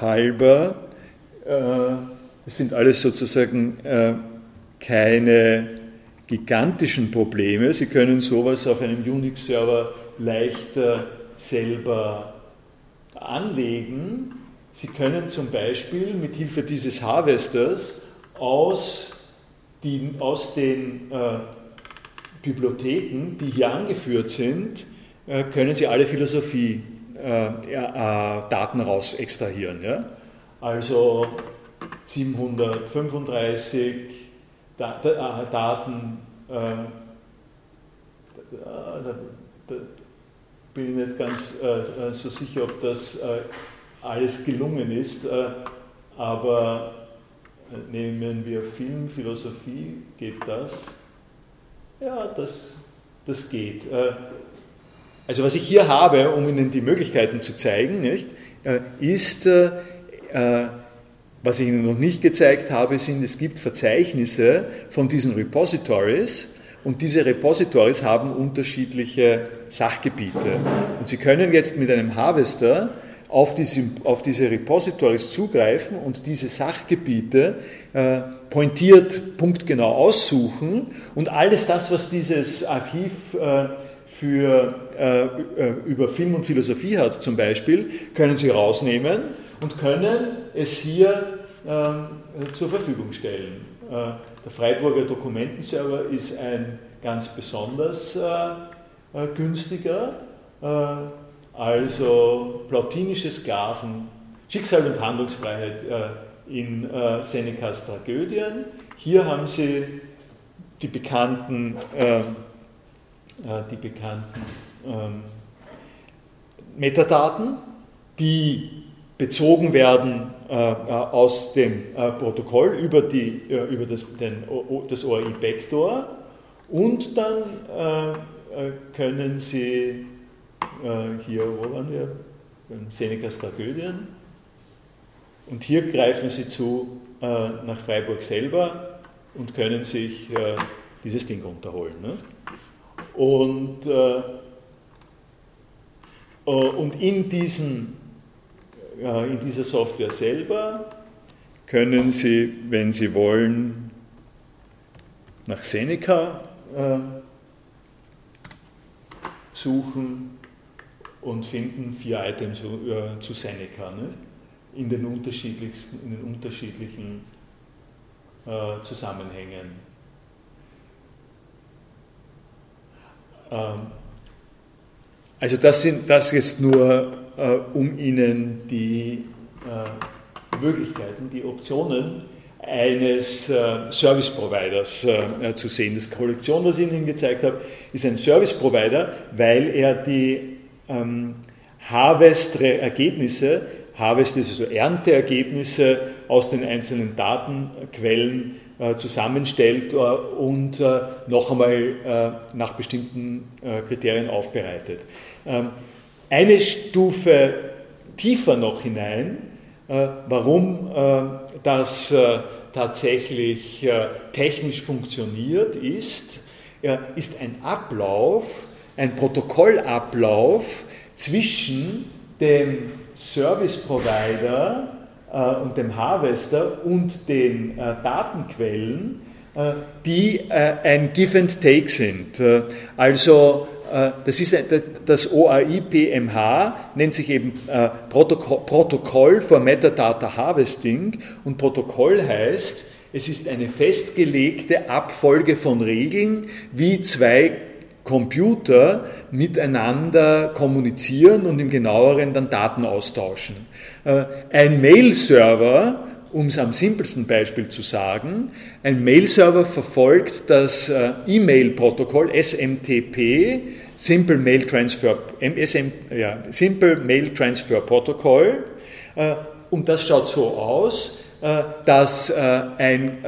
S1: halber, äh, es sind alles sozusagen äh, keine gigantischen Probleme. Sie können sowas auf einem Unix-Server leichter selber anlegen. Sie können zum Beispiel mit Hilfe dieses Harvesters aus, die, aus den äh, Bibliotheken, die hier angeführt sind, äh, können Sie alle Philosophie Daten raus extrahieren. Ja? Also 735 da, da, äh, Daten, äh, da, bin ich nicht ganz äh, so sicher, ob das äh, alles gelungen ist, aber nehmen wir Film, Philosophie, geht das? Ja, das, das geht. Also was ich hier habe, um Ihnen die Möglichkeiten zu zeigen, nicht, äh, ist, äh, äh, was ich Ihnen noch nicht gezeigt habe, sind, es gibt Verzeichnisse von diesen Repositories und diese Repositories haben unterschiedliche Sachgebiete. Und Sie können jetzt mit einem Harvester auf diese, auf diese Repositories zugreifen und diese Sachgebiete pointiert, punktgenau aussuchen und alles das, was dieses Archiv äh, für, äh, äh, über Film und Philosophie hat zum Beispiel, können Sie rausnehmen und können es hier äh, zur Verfügung stellen. Äh, der Freiburger Dokumentenserver ist ein ganz besonders äh, äh, günstiger, also plautinische Sklaven, Schicksal und Handlungsfreiheit in Senecas Tragödien. Hier haben Sie die bekannten die bekannten ähm, Metadaten, die bezogen werden äh, äh, aus dem Protokoll über, die, über das, den, das ORI-Backdoor und dann können Sie hier, wo waren wir? Senecas Tragödien. Und hier greifen Sie zu nach Freiburg selber und können sich dieses Ding runterholen. Ne? Und, äh, äh, und in, diesen, äh, in dieser Software selber können Sie, wenn Sie wollen, nach Seneca äh, suchen und finden vier Items äh, zu Seneca nicht? in den unterschiedlichsten, in den unterschiedlichen äh, Zusammenhängen. Also das, sind, das ist nur, äh, um Ihnen die äh, Möglichkeiten, die Optionen eines äh, Service Providers zu sehen. Das Kollektion, was ich Ihnen gezeigt habe, ist ein Service Provider, weil er die ähm, Harvest-Ergebnisse, Harvest ist also Ernteergebnisse aus den einzelnen Datenquellen zusammenstellt äh, und äh, noch einmal nach bestimmten Kriterien aufbereitet. Ähm, eine Stufe tiefer noch hinein, warum das tatsächlich technisch funktioniert, ist, ist ein Ablauf, ein Protokollablauf zwischen dem Service Provider äh, und dem Harvester und den äh, Datenquellen, äh, die ein Give and Take sind. also das, ist das OAI-PMH, nennt sich eben Protokoll for Metadata Harvesting und Protokoll heißt, es ist eine festgelegte Abfolge von Regeln, wie zwei Computer miteinander kommunizieren und im genaueren dann Daten austauschen. Äh, ein Mail-Server um es am simpelsten Beispiel zu sagen, ein Mail-Server verfolgt das äh, E-Mail-Protokoll SMTP, Simple Mail Transfer, SM, ja, Simple Mail Transfer Protocol, äh, und das schaut so aus, dass ein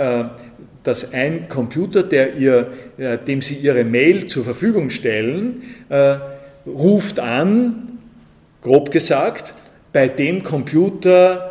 S1: dass ein Computer, der ihr, dem Sie Ihre Mail zur Verfügung stellen, ruft an, grob gesagt, bei dem Computer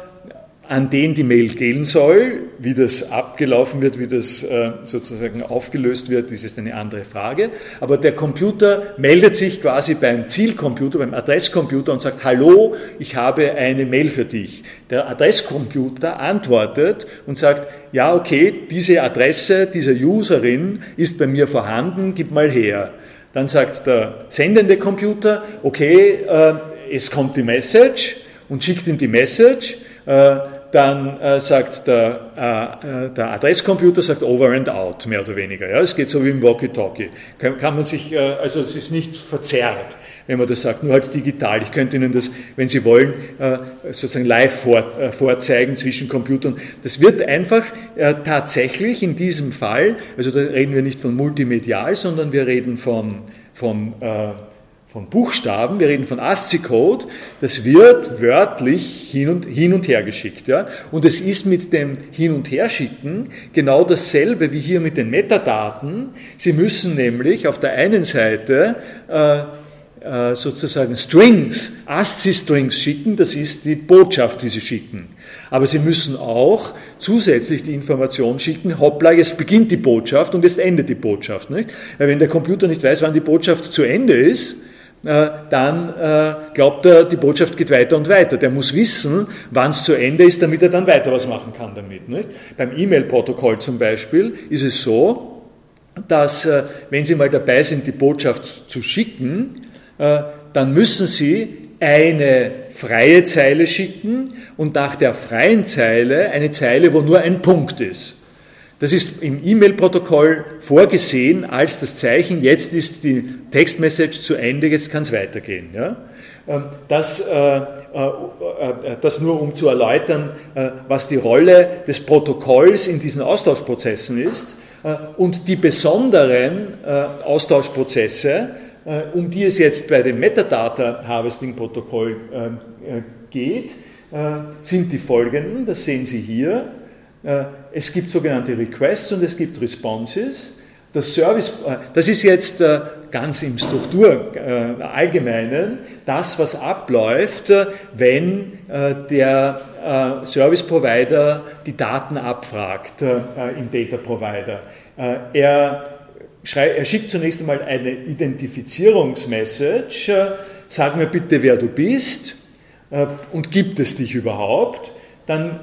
S1: an den die Mail gehen soll. Wie das abgelaufen wird, wie das äh, sozusagen aufgelöst wird, das ist eine andere Frage. Aber der Computer meldet sich quasi beim Zielcomputer, beim Adresscomputer und sagt, hallo, ich habe eine Mail für dich. Der Adresscomputer antwortet und sagt, ja, okay, diese Adresse dieser Userin ist bei mir vorhanden, gib mal her. Dann sagt der sendende Computer, okay, äh, es kommt die Message und schickt ihm die Message. Äh, dann äh, sagt der, äh, äh, der Adresscomputer sagt over and out, mehr oder weniger. Ja, es geht so wie im Walkie-Talkie. Kann, kann, man sich, äh, also es ist nicht verzerrt, wenn man das sagt, nur halt digital. Ich könnte Ihnen das, wenn Sie wollen, äh, sozusagen live vor, äh, vorzeigen zwischen Computern. Das wird einfach tatsächlich in diesem Fall, also da reden wir nicht von multimedial, sondern wir reden von, von von Buchstaben, wir reden von ASCII-Code, das wird wörtlich hin und, hin und her geschickt. Ja? Und es ist mit dem Hin- und Herschicken genau dasselbe wie hier mit den Metadaten. Sie müssen nämlich auf der einen Seite äh, äh, sozusagen Strings, ASCII-Strings schicken, das ist die Botschaft, die Sie schicken. Aber Sie müssen auch zusätzlich die Information schicken, hoppla, jetzt beginnt die Botschaft und jetzt endet die Botschaft. Nicht? Weil wenn der Computer nicht weiß, wann die Botschaft zu Ende ist, dann äh, glaubt er, die Botschaft geht weiter und weiter. Der muss wissen, wann es zu Ende ist, damit er dann weiter was machen kann damit. Nicht? Beim E-Mail-Protokoll zum Beispiel ist es so, dass äh, wenn Sie mal dabei sind, die Botschaft zu schicken, dann müssen Sie eine freie Zeile schicken und nach der freien Zeile eine Zeile, wo nur ein Punkt ist. Das ist im E-Mail-Protokoll vorgesehen als das Zeichen, jetzt ist die Textmessage zu Ende, jetzt kann es weitergehen. Ja? Ähm, das, äh, äh, äh, das nur um zu erläutern, was die Rolle des Protokolls in diesen Austauschprozessen ist und die besonderen Austauschprozesse, um die es jetzt bei dem Metadata Harvesting Protokoll geht, sind die folgenden, das sehen Sie hier. Äh, es gibt sogenannte Requests und es gibt Responses. Das Service, äh, das ist jetzt äh, ganz im Struktur allgemeinen das, was abläuft, wenn der Service Provider die Daten abfragt im Data Provider. Er, er schickt zunächst einmal eine Identifizierungsmessage, sag mir bitte, wer du bist und gibt es dich überhaupt. Dann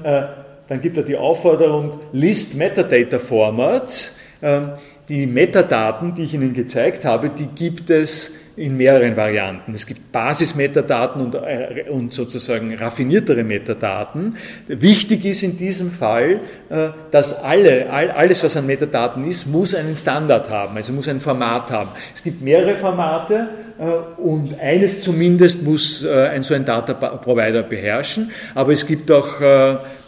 S1: dann gibt er die Aufforderung List Metadata Formats. Ähm, die Metadaten, die ich Ihnen gezeigt habe, die gibt es in mehreren Varianten. Es gibt Basis-Metadaten und, äh, und, sozusagen raffiniertere Metadaten. Wichtig ist in diesem Fall, äh, dass alle, alles, was an Metadaten ist, muss einen Standard haben, also muss ein Format haben. Es gibt mehrere Formate äh, und eines zumindest muss ein so ein Data Provider beherrschen, aber es gibt auch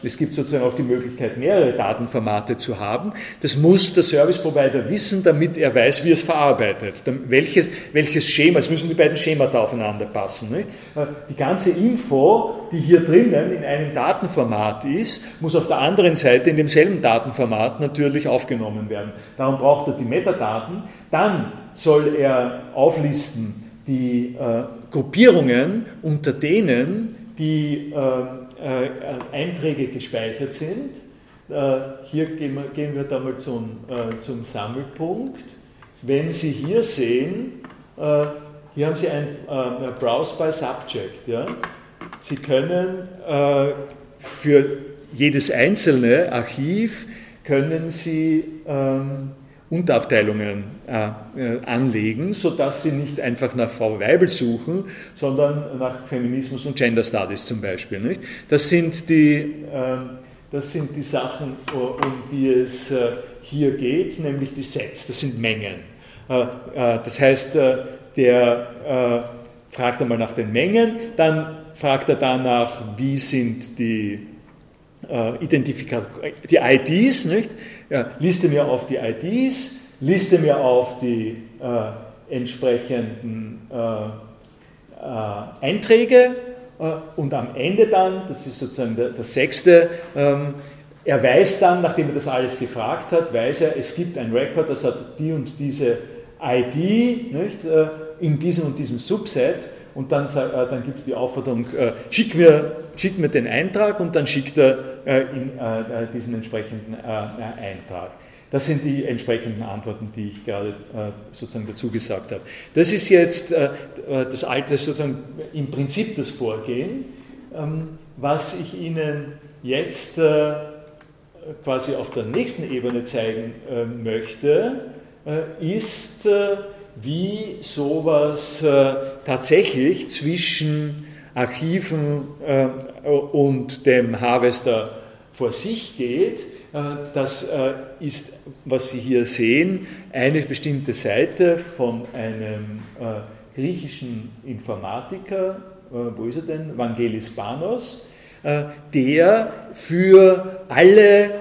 S1: es gibt sozusagen auch die Möglichkeit, mehrere Datenformate zu haben. Das muss der Service Provider wissen, damit er weiß, wie es verarbeitet. Welches, welches Schema, es müssen die beiden Schemata aufeinander passen. Nicht? Äh, die ganze Info, die hier drinnen in einem Datenformat ist, muss auf der anderen Seite in demselben Datenformat natürlich aufgenommen werden. Darum braucht er die Metadaten. Dann soll er auflisten die äh, Gruppierungen, unter denen die äh, äh, Einträge gespeichert sind. Äh, hier gehen wir, gehen wir da mal zum, äh, zum Sammelpunkt. Wenn Sie hier sehen, hier haben Sie ein Browse by Subject. Ja? Sie können für jedes einzelne Archiv können Sie ähm, Unterabteilungen äh, äh, anlegen, sodass sie nicht einfach nach Frau Weibel suchen, sondern nach Feminismus und Gender Studies zum Beispiel. Nicht? Das, sind die, äh, das sind die Sachen, um die es äh, hier geht, nämlich die Sets, das sind Mengen. Äh, äh, das heißt, der fragt einmal nach den Mengen, dann fragt er danach, wie sind die äh, Identifikation, die IDs, nicht? Ja, liste mir auf die IDs, liste mir auf die äh, entsprechenden äh, äh, Einträge äh, und am Ende dann, das ist sozusagen der, der sechste, ähm, er weiß dann, nachdem er das alles gefragt hat, weiß er, es gibt ein Record, das hat die und diese ID nicht, äh, in diesem und diesem Subset und dann, dann gibt es die Aufforderung, schick mir, schick mir den Eintrag und dann schickt er in, diesen entsprechenden Eintrag. Das sind die entsprechenden Antworten, die ich gerade äh, sozusagen dazu gesagt habe. Das ist jetzt äh, das alte, sozusagen im Prinzip das Vorgehen. Ähm, was ich Ihnen jetzt äh, quasi auf der nächsten Ebene zeigen äh, möchte, äh, ist, äh, wie sowas tatsächlich zwischen Archiven und dem Harvester vor sich geht äh, das äh, ist, was Sie hier sehen, eine bestimmte Seite von einem äh, griechischen Informatiker, wo ist er denn? Vangelis Panos, der für alle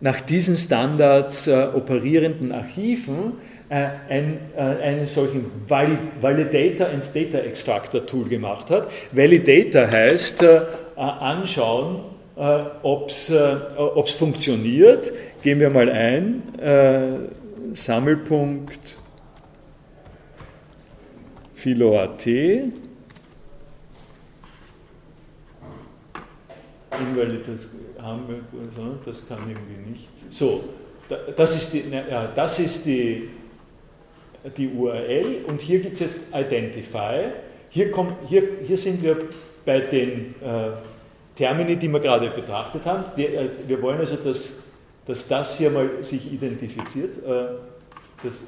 S1: nach diesen Standards operierenden Archiven ein, einen solchen Validator and Data Extractor Tool gemacht hat. Validator heißt anschauen, äh, ob es äh, funktioniert. Gehen wir mal ein. Äh, Sammelpunkt Philo.at. Invalides haben wir, das kann irgendwie nicht. So, das ist die, das ist die, die URL und hier gibt es jetzt Identify. Hier, kommt, hier, hier sind wir bei den äh, Termini, die wir gerade betrachtet haben. Die, äh, wir wollen also, dass, dass das hier mal sich identifiziert. Äh, das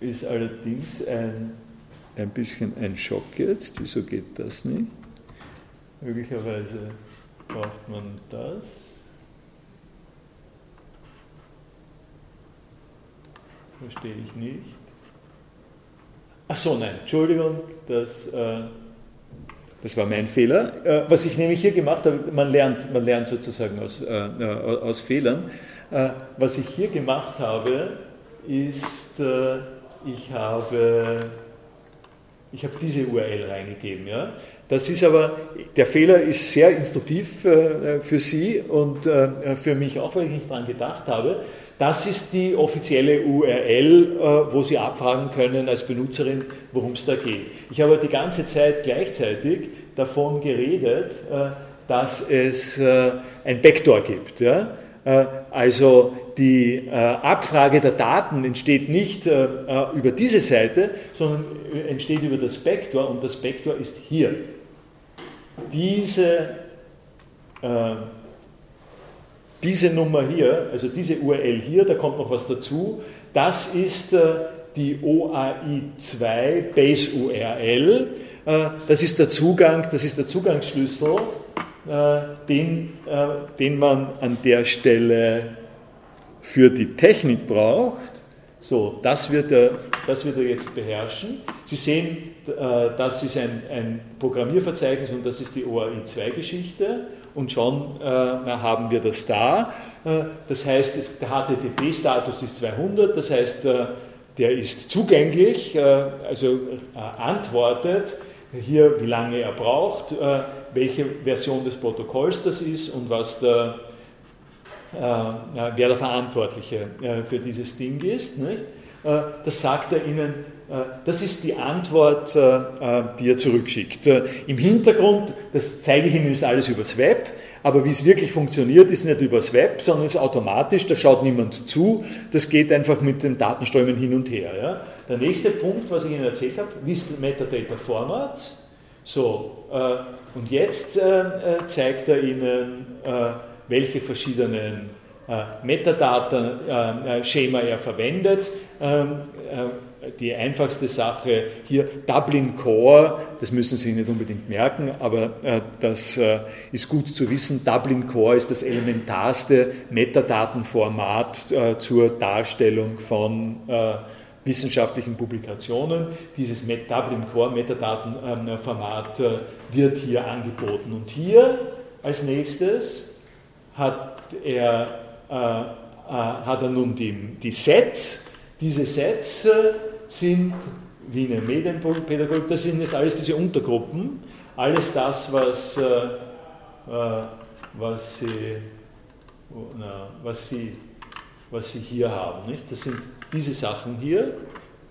S1: ist allerdings ein, ein bisschen ein Schock jetzt. Wieso geht das nicht? Möglicherweise braucht man das. Verstehe ich nicht. Ach so, nein, Entschuldigung, das. Äh, das war mein Fehler. Äh, was ich nämlich hier gemacht habe, man lernt, man lernt sozusagen aus, äh, äh aus Fehlern. Äh, was ich hier gemacht habe, ist, äh, ich habe, ich habe diese URL reingegeben. Ja? Das ist aber, der Fehler ist sehr instruktiv für Sie und für mich auch, weil ich nicht daran gedacht habe. Das ist die offizielle URL, wo Sie abfragen können als Benutzerin, worum es da geht. Ich habe die ganze Zeit gleichzeitig davon geredet, äh, dass es äh, ein Backdoor gibt. Äh, also die Abfrage der Daten entsteht nicht über diese Seite, sondern entsteht über das Backdoor und das Backdoor ist hier. Diese, diese Nummer hier, also diese URL hier, da kommt noch was dazu, das ist die OAI2 Base URL. Äh, das ist der Zugang, das ist der Zugangsschlüssel, äh, den, äh, den man an der Stelle für die Technik braucht. So, das wird er, das wird er jetzt beherrschen. Sie sehen, das ist ein, ein Programmierverzeichnis und das ist die OAI2-Geschichte und schon äh, haben wir das da. Äh, das heißt, es, der HTTP-Status ist 200, das heißt, äh, der ist zugänglich, also antwortet hier, wie lange er braucht, äh, welche Version des Protokolls das ist und was der, äh, wer der Verantwortliche äh, für dieses Ding ist. Nicht? Das sagt er Ihnen, das ist die Antwort, die er zurückschickt. Im Hintergrund, das zeige ich Ihnen, ist alles übers Web. Aber wie es wirklich funktioniert, ist nicht übers Web, sondern ist automatisch, da schaut niemand zu, das geht einfach mit den Datenströmen hin und her. Ja. Der nächste Punkt, was ich Ihnen erzählt habe, List Metadata Formats. So, äh, und jetzt äh, äh zeigt er Ihnen, äh, welche verschiedenen äh, Metadata-Schema äh, er verwendet. Ähm, die einfachste Sache hier, Dublin Core, das müssen Sie nicht unbedingt merken, aber äh, das äh, ist gut zu wissen. Dublin Core ist das elementarste Metadatenformat äh, zur Darstellung von äh, wissenschaftlichen Publikationen. Dieses Dublin Core Metadatenformat äh, wird hier angeboten. Und hier als nächstes hat er, äh, hat er nun die, die Sets. Diese Sets sind wie eine Medienpädagogik, das sind jetzt alles diese Untergruppen, alles das, was, äh, äh was, sie, na, was, sie, was sie hier haben. Nicht? Das sind diese Sachen hier,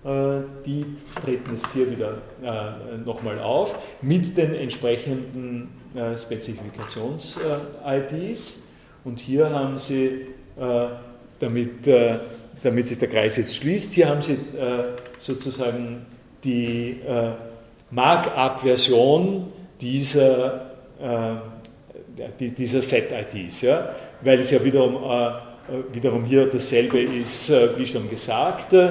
S1: äh, die treten jetzt hier wieder äh, nochmal auf mit den entsprechenden äh, Spezifikations-IDs. Und hier haben Sie, damit, damit sich der Kreis jetzt schließt, hier haben Sie sozusagen die Markup-Version dieser, dieser Set-IDs, ja? weil es ja wiederum äh, wiederum hier dasselbe ist, äh, wie schon gesagt. Äh,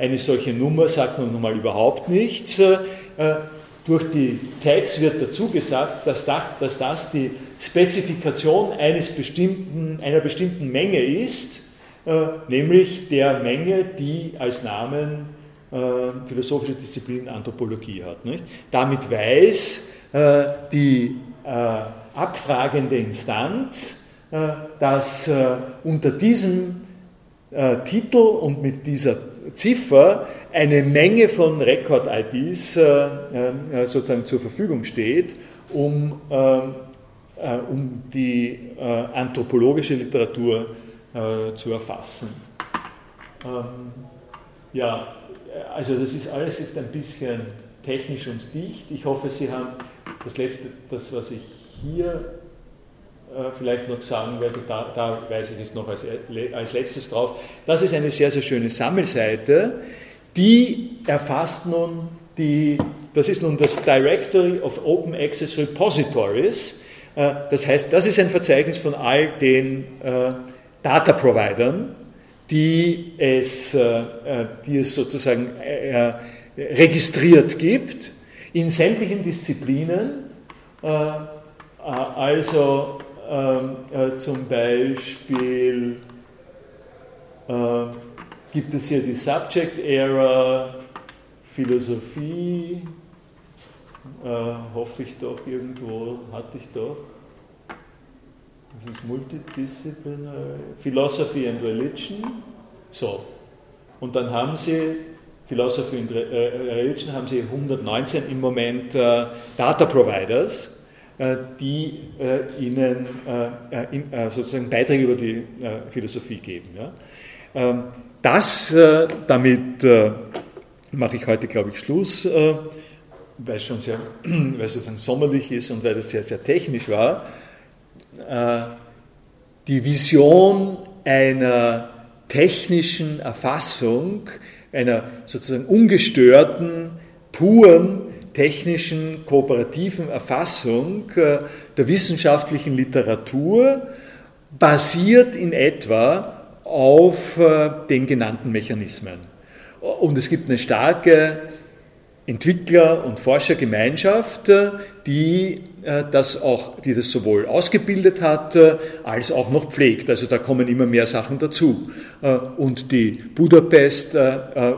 S1: eine solche Nummer sagt nun mal überhaupt nichts. Durch die Tags wird dazu gesagt, dass das, dass das die Spezifikation eines bestimmten, einer bestimmten Menge ist, nämlich der Menge, die als Namen philosophische Disziplin Anthropologie hat. Nicht? Damit weiß die abfragende Instanz, äh, dass äh, unter diesem äh, Titel und mit dieser Ziffer eine Menge von Record-IDs sozusagen zur Verfügung steht, um, um die anthropologische Literatur zu erfassen. Ähm, ja, also das ist alles ist ein bisschen technisch und dicht. Ich hoffe, Sie haben das letzte, das was ich hier äh, vielleicht noch sagen werde, da, da weise ich es noch als, als letztes drauf. Das ist eine sehr, sehr schöne Sammelseite, die erfasst nun die, das ist nun das Directory of Open Access Repositories. Äh, das heißt, das ist ein Verzeichnis von all den äh, Data Providern, die es, die es sozusagen registriert gibt in sämtlichen Disziplinen, also ähm, äh, zum Beispiel äh, gibt es hier die Subject Era, Philosophie, äh, hoffe ich doch irgendwo, hatte ich doch. Das ist Multidisciplinary, Philosophy and Religion. So, und dann haben Sie Philosophy and äh, Religion, haben Sie 119 im Moment äh, Data Providers äh, die äh, ihnen äh, sozusagen Beiträge über die Philosophie geben. Ähm, das, damit mache ich heute, glaube ich, Schluss, weil es schon sehr, weil es sozusagen sommerlich ist und weil es sehr, sehr technisch war. Die Vision einer technischen Erfassung, einer sozusagen ungestörten, puren technischen, kooperativen Erfassung äh, der wissenschaftlichen Literatur basiert in etwa auf äh, den genannten Mechanismen. Und es gibt eine starke Entwickler- und Forschergemeinschaft, äh, die das auch, die das sowohl ausgebildet hat, als auch noch pflegt. Also da kommen immer mehr Sachen dazu. Und die Budapest-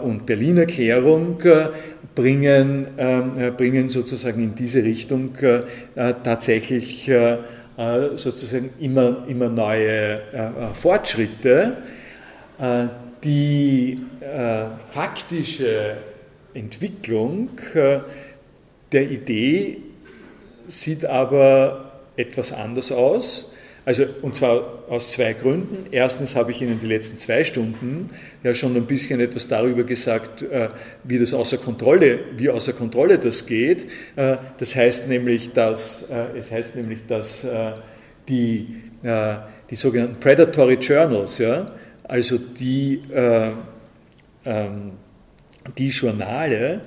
S1: und Berlin-Erklärung bringen, ähm, äh, bringen sozusagen in diese Richtung äh, äh, tatsächlich sozusagen immer, immer neue Fortschritte. Die faktische Entwicklung der Idee sieht aber etwas anders aus. Also, und zwar aus zwei Gründen. Erstens habe ich Ihnen die letzten zwei Stunden ja schon ein bisschen etwas darüber gesagt, äh, wie das außer Kontrolle, wie außer Kontrolle das geht. Äh, das heißt nämlich, dass, äh, es heißt nämlich, dass die, die sogenannten Predatory Journals, ja, also die, ähm, die Journale,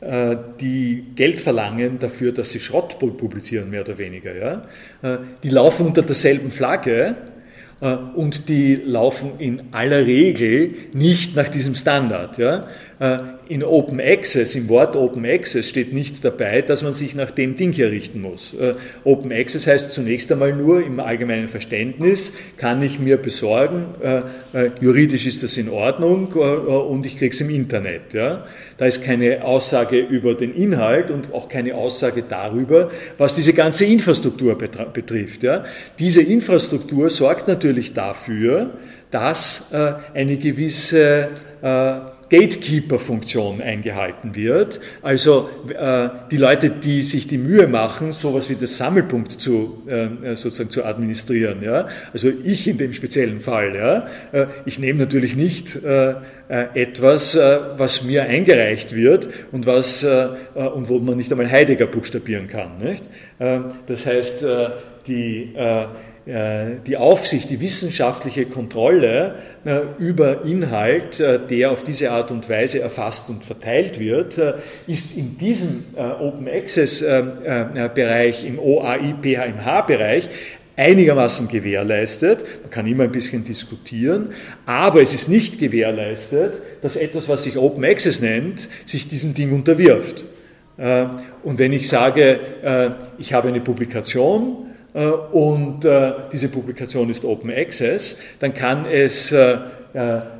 S1: äh, die Geld verlangen dafür, dass sie Schrott publizieren, mehr oder weniger. Ja? Äh, die laufen unter derselben Flagge äh, und die laufen in aller Regel nicht nach diesem Standard. Ja? In Open Access, im Wort Open Access steht nicht dabei, dass man sich nach dem Ding hier richten muss. Open Access heißt zunächst einmal nur im allgemeinen Verständnis, kann ich mir besorgen, juridisch ist das in Ordnung und ich kriege es im Internet. Da ist keine Aussage über den Inhalt und auch keine Aussage darüber, was diese ganze Infrastruktur betrifft. Diese Infrastruktur sorgt natürlich dafür, dass äh, eine gewisse äh, Gatekeeper-Funktion eingehalten wird. Also äh, die Leute, die sich die Mühe machen, sowas wie das Sammelpunkt zu, äh, sozusagen zu administrieren. Ja? Also ich in dem speziellen Fall. Ja? Äh, ich nehme natürlich nicht äh, äh, etwas, äh, was mir eingereicht wird und, was, und wo man nicht einmal Heidegger buchstabieren kann. Nicht? das heißt, die äh, die Aufsicht, die wissenschaftliche Kontrolle äh, über Inhalt, äh, der auf diese Art und Weise erfasst und verteilt wird, ist in diesem Open Access Bereich, im OAI PHMH Bereich einigermaßen gewährleistet. Man kann immer ein bisschen diskutieren, aber es ist nicht gewährleistet, dass etwas, was sich Open Access nennt, sich diesem Ding unterwirft. Und wenn ich sage, ich habe eine Publikation, äh, und äh, diese Publikation ist Open Access, dann kann es äh,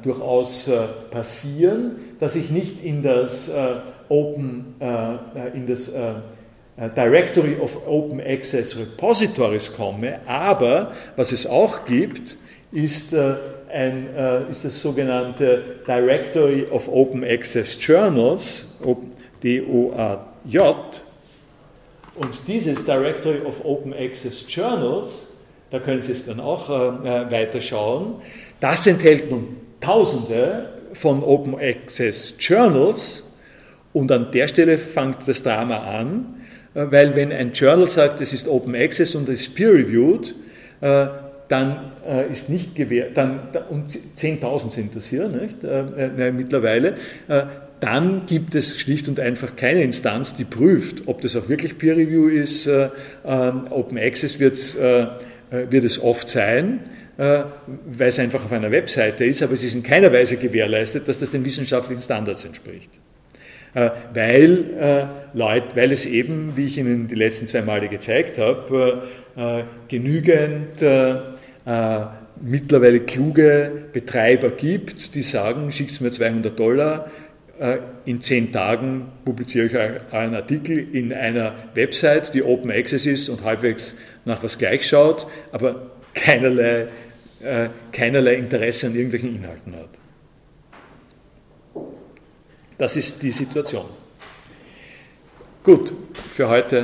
S1: durchaus passieren, dass ich nicht in das Open, in das Directory of Open Access Repositories komme, aber was es auch gibt, ist, ein, ist das sogenannte Directory of Open Access Journals, DOAJ, und dieses Directory of Open Access Journals, da können Sie es dann auch äh, weiter schauen, das enthält nun Tausende von Open Access Journals. Und an der Stelle fängt das Drama an, äh, weil wenn ein Journal sagt, es ist Open Access und es ist peer-reviewed, äh, dann äh, ist nicht gewährt, dann, und 10.000 sind das hier nicht, äh, äh, mittlerweile, dann gibt es schlicht und einfach keine Instanz, die prüft, ob das auch wirklich Peer Review ist. Äh, ähm, Open Access wird, äh, wird es oft sein, äh, weil es einfach auf einer Webseite ist, aber es ist in keiner Weise gewährleistet, dass das den wissenschaftlichen Standards entspricht. Weil, Leute, weil es eben, wie ich Ihnen die letzten zwei Male gezeigt habe, genügend mittlerweile kluge Betreiber gibt, die sagen, schickt mir 200 Dollar, äh, in zehn Tagen publiziere ich einen Artikel in einer Website, die Open Access ist und halbwegs nach was gleich schaut, aber keinerlei, äh, keinerlei Interesse an irgendwelchen Inhalten hat. Das ist die Situation. Gut, für heute